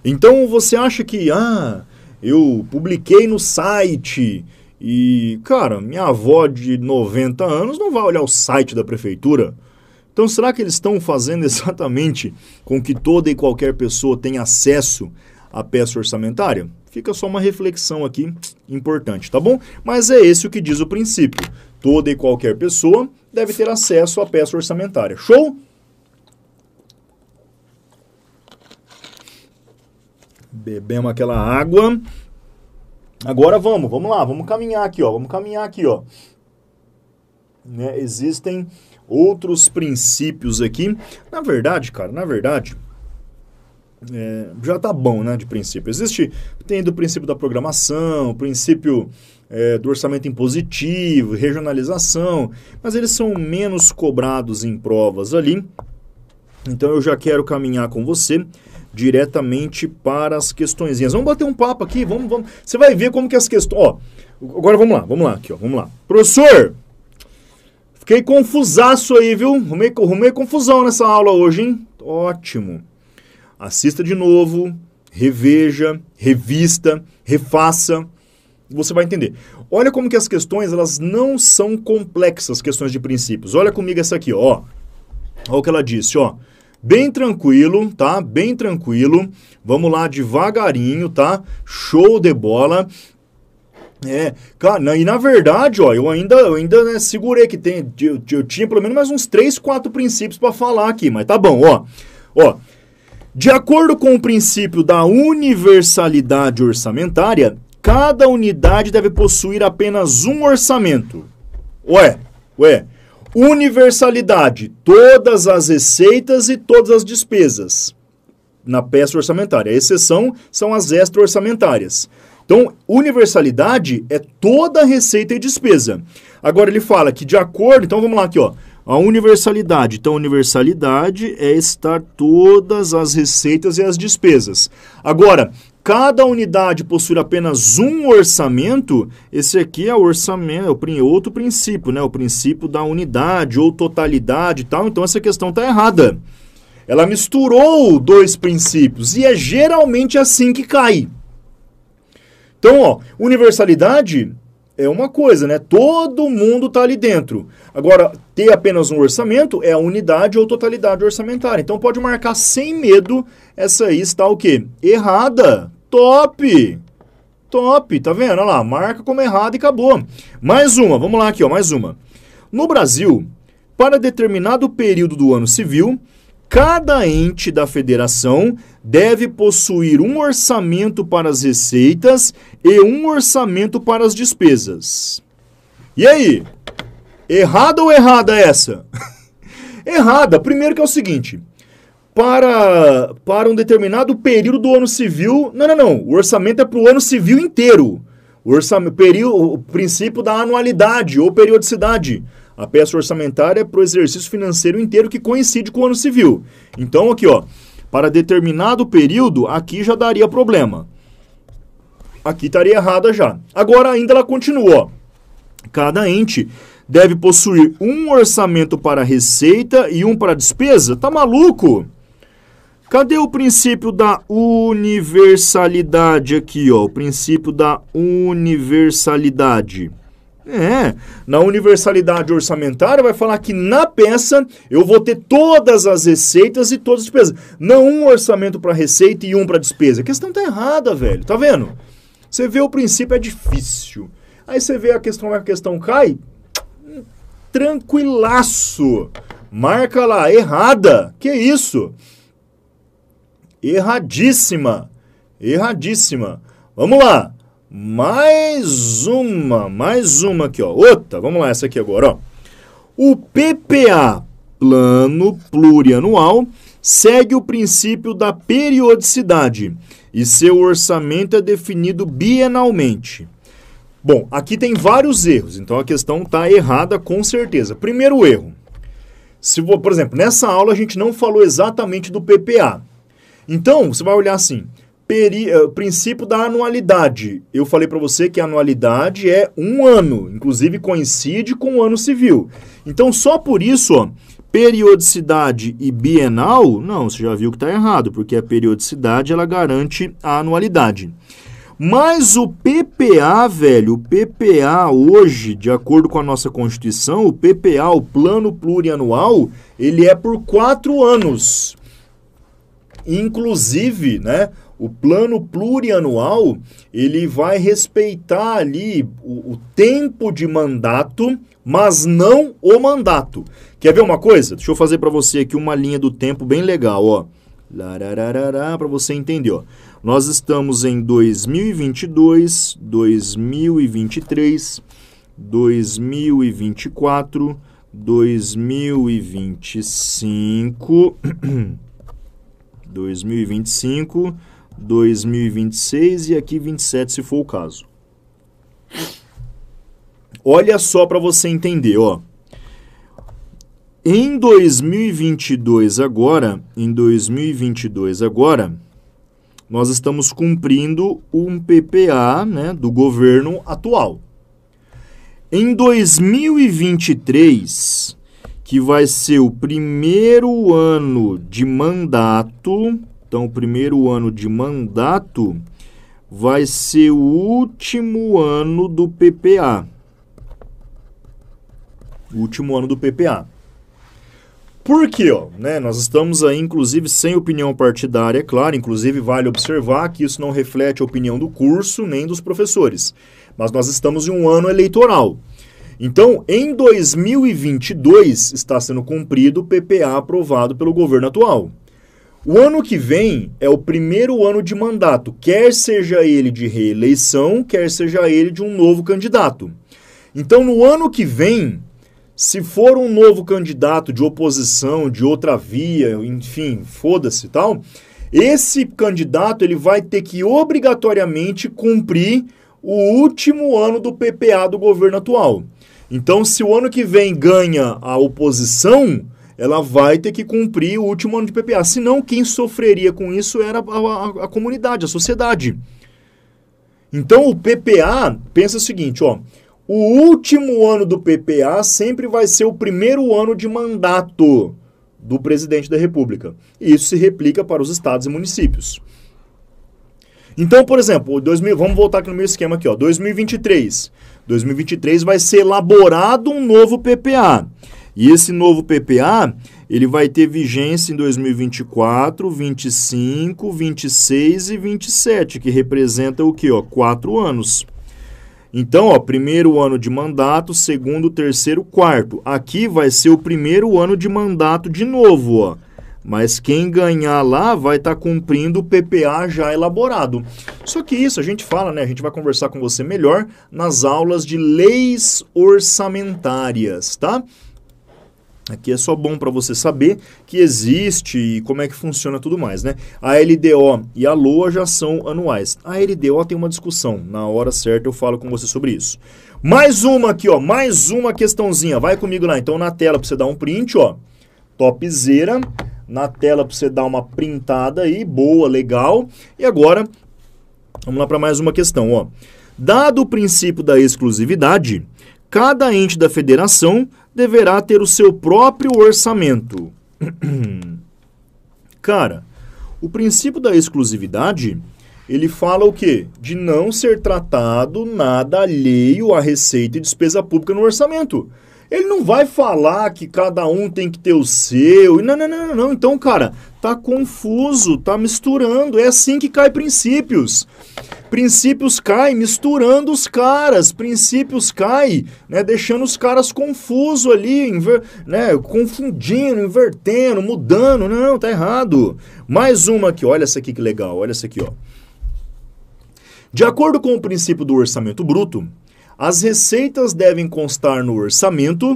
Então você acha que, ah, eu publiquei no site e, cara, minha avó de 90 anos não vai olhar o site da prefeitura. Então, será que eles estão fazendo exatamente com que toda e qualquer pessoa tenha acesso à peça orçamentária? Fica só uma reflexão aqui importante, tá bom? Mas é esse o que diz o princípio. Toda e qualquer pessoa deve ter acesso à peça orçamentária. Show? Bebemos aquela água. Agora vamos, vamos lá, vamos caminhar aqui, ó. Vamos caminhar aqui, ó. Né? Existem outros princípios aqui. Na verdade, cara, na verdade, é, já tá bom, né, de princípio. Existe, tem do princípio da programação, princípio é, do orçamento impositivo, regionalização, mas eles são menos cobrados em provas ali. Então eu já quero caminhar com você diretamente para as questõezinhas. Vamos bater um papo aqui, vamos, vamos. Você vai ver como que as questões. Ó, agora vamos lá, vamos lá aqui, ó, vamos lá. Professor, fiquei confusaço aí, viu? Arrumei, arrumei confusão nessa aula hoje, hein? Ótimo. Assista de novo, reveja, revista, refaça. Você vai entender. Olha como que as questões, elas não são complexas, questões de princípios. Olha comigo essa aqui, ó. Olha o que ela disse, ó. Bem tranquilo, tá? Bem tranquilo. Vamos lá devagarinho, tá? Show de bola. É, cara, e na verdade, ó, eu ainda, eu ainda né, segurei que tem, eu, eu, tinha pelo menos mais uns 3, 4 princípios para falar aqui, mas tá bom, ó. Ó, de acordo com o princípio da universalidade orçamentária, cada unidade deve possuir apenas um orçamento. Ué, ué, Universalidade, todas as receitas e todas as despesas na peça orçamentária. A exceção são as extra-orçamentárias. Então, universalidade é toda receita e despesa. Agora ele fala que de acordo, então vamos lá aqui, ó. A universalidade. Então, universalidade é estar todas as receitas e as despesas. Agora, cada unidade possui apenas um orçamento, esse aqui é o orçamento, é outro princípio, né? O princípio da unidade ou totalidade e tal. Então essa questão está errada. Ela misturou dois princípios e é geralmente assim que cai. Então, ó, universalidade é uma coisa, né? Todo mundo está ali dentro. Agora, ter apenas um orçamento é a unidade ou totalidade orçamentária. Então pode marcar sem medo, essa aí está o quê? Errada. Top! Top, tá vendo? Olha lá, marca como errada e acabou. Mais uma, vamos lá aqui, ó, mais uma. No Brasil, para determinado período do ano civil, cada ente da federação deve possuir um orçamento para as receitas e um orçamento para as despesas. E aí? Errada ou errada essa? errada. Primeiro que é o seguinte, para, para um determinado período do ano civil. Não, não, não. O orçamento é para o ano civil inteiro. O, orçamento, período, o princípio da anualidade ou periodicidade. A peça orçamentária é para o exercício financeiro inteiro que coincide com o ano civil. Então, aqui, ó, para determinado período, aqui já daria problema. Aqui estaria errada já. Agora ainda ela continua, ó. Cada ente deve possuir um orçamento para receita e um para despesa? Tá maluco? Cadê o princípio da universalidade aqui, ó? O princípio da universalidade. É, na universalidade orçamentária vai falar que na peça eu vou ter todas as receitas e todas as despesas. Não um orçamento para receita e um para despesa. A questão tá errada, velho. Tá vendo? Você vê o princípio é difícil. Aí você vê a questão, a questão cai, tranquilaço. Marca lá, errada. Que isso? Erradíssima. Erradíssima. Vamos lá. Mais uma, mais uma aqui, ó. Outra, vamos lá, essa aqui agora, ó. O PPA, Plano Plurianual, segue o princípio da periodicidade e seu orçamento é definido bienalmente. Bom, aqui tem vários erros, então a questão está errada com certeza. Primeiro erro. Se, por exemplo, nessa aula a gente não falou exatamente do PPA. Então, você vai olhar assim, peri, uh, princípio da anualidade. Eu falei para você que a anualidade é um ano, inclusive coincide com o ano civil. Então, só por isso, ó, periodicidade e bienal, não, você já viu que está errado, porque a periodicidade ela garante a anualidade. Mas o PPA, velho, o PPA hoje, de acordo com a nossa Constituição, o PPA, o Plano Plurianual, ele é por quatro anos. Inclusive, né, O plano plurianual, ele vai respeitar ali o, o tempo de mandato, mas não o mandato. Quer ver uma coisa? Deixa eu fazer para você aqui uma linha do tempo bem legal, ó. Para você entender, ó. Nós estamos em 2022, 2023, 2024, 2025, 2025, 2026 e aqui 27 se for o caso. Olha só para você entender, ó. Em 2022 agora, em 2022 agora, nós estamos cumprindo um PPA, né, do governo atual. Em 2023, que vai ser o primeiro ano de mandato, então o primeiro ano de mandato vai ser o último ano do PPA. O último ano do PPA. Por quê? Ó, né? Nós estamos aí, inclusive, sem opinião partidária, é claro. Inclusive, vale observar que isso não reflete a opinião do curso nem dos professores. Mas nós estamos em um ano eleitoral. Então, em 2022, está sendo cumprido o PPA aprovado pelo governo atual. O ano que vem é o primeiro ano de mandato, quer seja ele de reeleição, quer seja ele de um novo candidato. Então, no ano que vem, se for um novo candidato de oposição, de outra via, enfim, foda-se tal, esse candidato ele vai ter que obrigatoriamente cumprir o último ano do PPA do governo atual. Então, se o ano que vem ganha a oposição, ela vai ter que cumprir o último ano de PPA. Senão, quem sofreria com isso era a, a, a comunidade, a sociedade. Então, o PPA, pensa o seguinte, ó. O último ano do PPA sempre vai ser o primeiro ano de mandato do presidente da República. E isso se replica para os estados e municípios. Então, por exemplo, 2000, vamos voltar aqui no meu esquema aqui, ó, 2023. 2023 vai ser elaborado um novo PPA. E esse novo PPA, ele vai ter vigência em 2024, 25, 26 e 27, que representa o que, ó, quatro anos. Então, ó, primeiro ano de mandato, segundo, terceiro, quarto. Aqui vai ser o primeiro ano de mandato de novo, ó. Mas quem ganhar lá vai estar tá cumprindo o PPA já elaborado. Só que isso a gente fala, né? A gente vai conversar com você melhor nas aulas de leis orçamentárias, tá? Aqui é só bom para você saber que existe e como é que funciona tudo mais, né? A LDO e a LOA já são anuais. A LDO tem uma discussão, na hora certa eu falo com você sobre isso. Mais uma aqui, ó, mais uma questãozinha. Vai comigo lá, então na tela para você dar um print, ó. Topzera, na tela para você dar uma printada aí, boa, legal. E agora, vamos lá para mais uma questão, ó. Dado o princípio da exclusividade, cada ente da federação deverá ter o seu próprio orçamento. Cara, o princípio da exclusividade, ele fala o quê? De não ser tratado nada alheio à receita e despesa pública no orçamento. Ele não vai falar que cada um tem que ter o seu. Não, não, não, não. Então, cara, tá confuso, tá misturando. É assim que cai princípios. Princípios cai misturando os caras. Princípios cai, né, deixando os caras confusos ali, inver, né, confundindo, invertendo, mudando. Não, tá errado. Mais uma aqui, olha essa aqui que legal, olha essa aqui, ó. De acordo com o princípio do orçamento bruto, as receitas devem constar no orçamento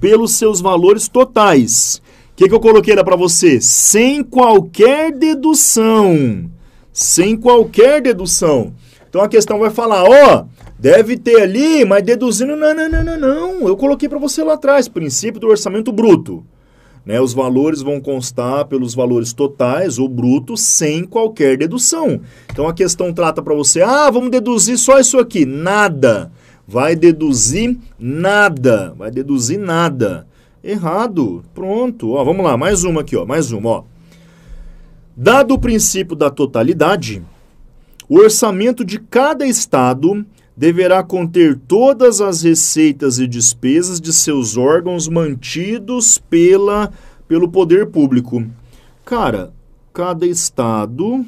pelos seus valores totais. O que, que eu coloquei lá para você? Sem qualquer dedução. Sem qualquer dedução. Então a questão vai falar, ó, deve ter ali, mas deduzindo, não, não, não, não, não. Eu coloquei para você lá atrás, princípio do orçamento bruto. Né, os valores vão constar pelos valores totais ou brutos sem qualquer dedução. Então a questão trata para você, ah, vamos deduzir só isso aqui. Nada. Vai deduzir nada. Vai deduzir nada. Errado. Pronto. Ó, vamos lá, mais uma aqui, ó, mais uma, ó. Dado o princípio da totalidade, o orçamento de cada estado deverá conter todas as receitas e despesas de seus órgãos mantidos pela, pelo poder público. Cara, cada estado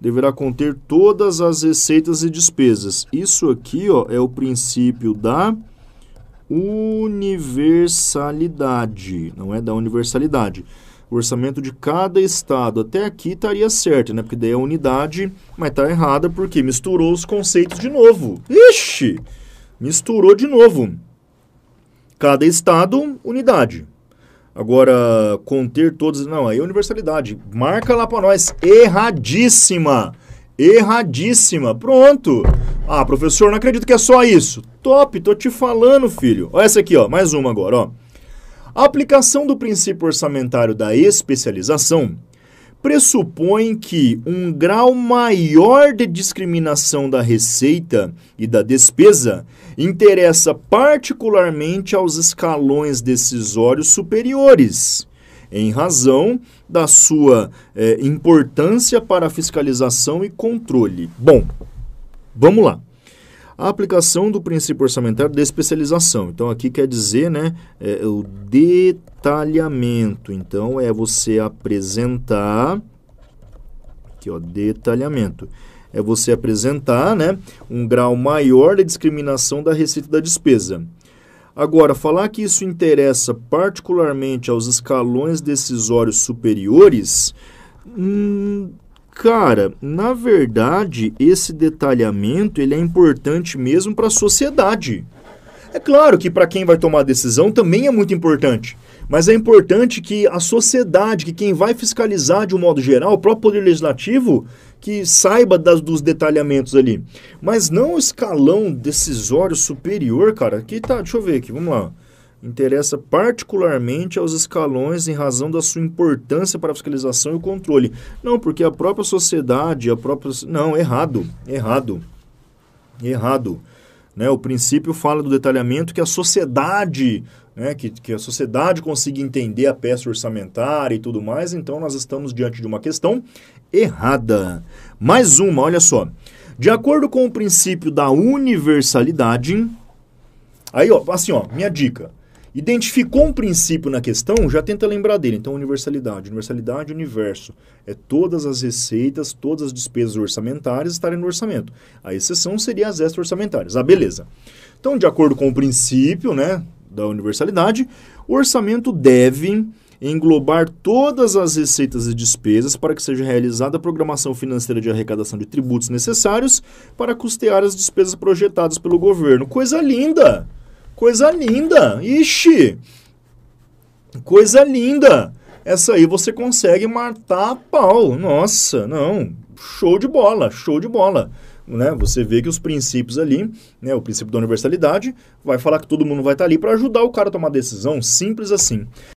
deverá conter todas as receitas e despesas. Isso aqui ó, é o princípio da universalidade, não é da universalidade. O orçamento de cada estado até aqui estaria certo, né? Porque daí é unidade, mas está errada porque misturou os conceitos de novo. Ixi! Misturou de novo. Cada estado, unidade. Agora, conter todos. Não, aí é universalidade. Marca lá para nós. Erradíssima. Erradíssima. Pronto. Ah, professor, não acredito que é só isso. Top, tô te falando, filho. Olha essa aqui, ó. Mais uma agora, ó. A aplicação do princípio orçamentário da especialização pressupõe que um grau maior de discriminação da receita e da despesa interessa particularmente aos escalões decisórios superiores, em razão da sua é, importância para fiscalização e controle. Bom, vamos lá. A aplicação do princípio orçamentário de especialização. Então, aqui quer dizer né, é, o detalhamento. Então, é você apresentar. Aqui, ó, detalhamento. É você apresentar né, um grau maior de discriminação da receita da despesa. Agora, falar que isso interessa particularmente aos escalões decisórios superiores. Hum, Cara, na verdade, esse detalhamento ele é importante mesmo para a sociedade. É claro que para quem vai tomar a decisão também é muito importante, mas é importante que a sociedade, que quem vai fiscalizar de um modo geral, o próprio Poder Legislativo, que saiba das, dos detalhamentos ali. Mas não o escalão decisório superior, cara. Aqui tá, deixa eu ver aqui, vamos lá interessa particularmente aos escalões em razão da sua importância para a fiscalização e o controle. Não, porque a própria sociedade, a própria. Não, errado, errado, errado. Né? O princípio fala do detalhamento que a sociedade, né? que, que a sociedade consiga entender a peça orçamentária e tudo mais, então nós estamos diante de uma questão errada. Mais uma, olha só. De acordo com o princípio da universalidade, aí ó, assim ó, minha dica. Identificou um princípio na questão, já tenta lembrar dele. Então, universalidade. Universalidade, universo. É todas as receitas, todas as despesas orçamentárias estarem no orçamento. A exceção seria as extra-orçamentárias. Ah, beleza. Então, de acordo com o princípio né, da universalidade, o orçamento deve englobar todas as receitas e despesas para que seja realizada a programação financeira de arrecadação de tributos necessários para custear as despesas projetadas pelo governo. Coisa linda! Coisa linda! Ixi! Coisa linda! Essa aí você consegue matar a pau. Nossa, não. Show de bola, show de bola. Né? Você vê que os princípios ali, né, o princípio da universalidade, vai falar que todo mundo vai estar ali para ajudar o cara a tomar decisão, simples assim.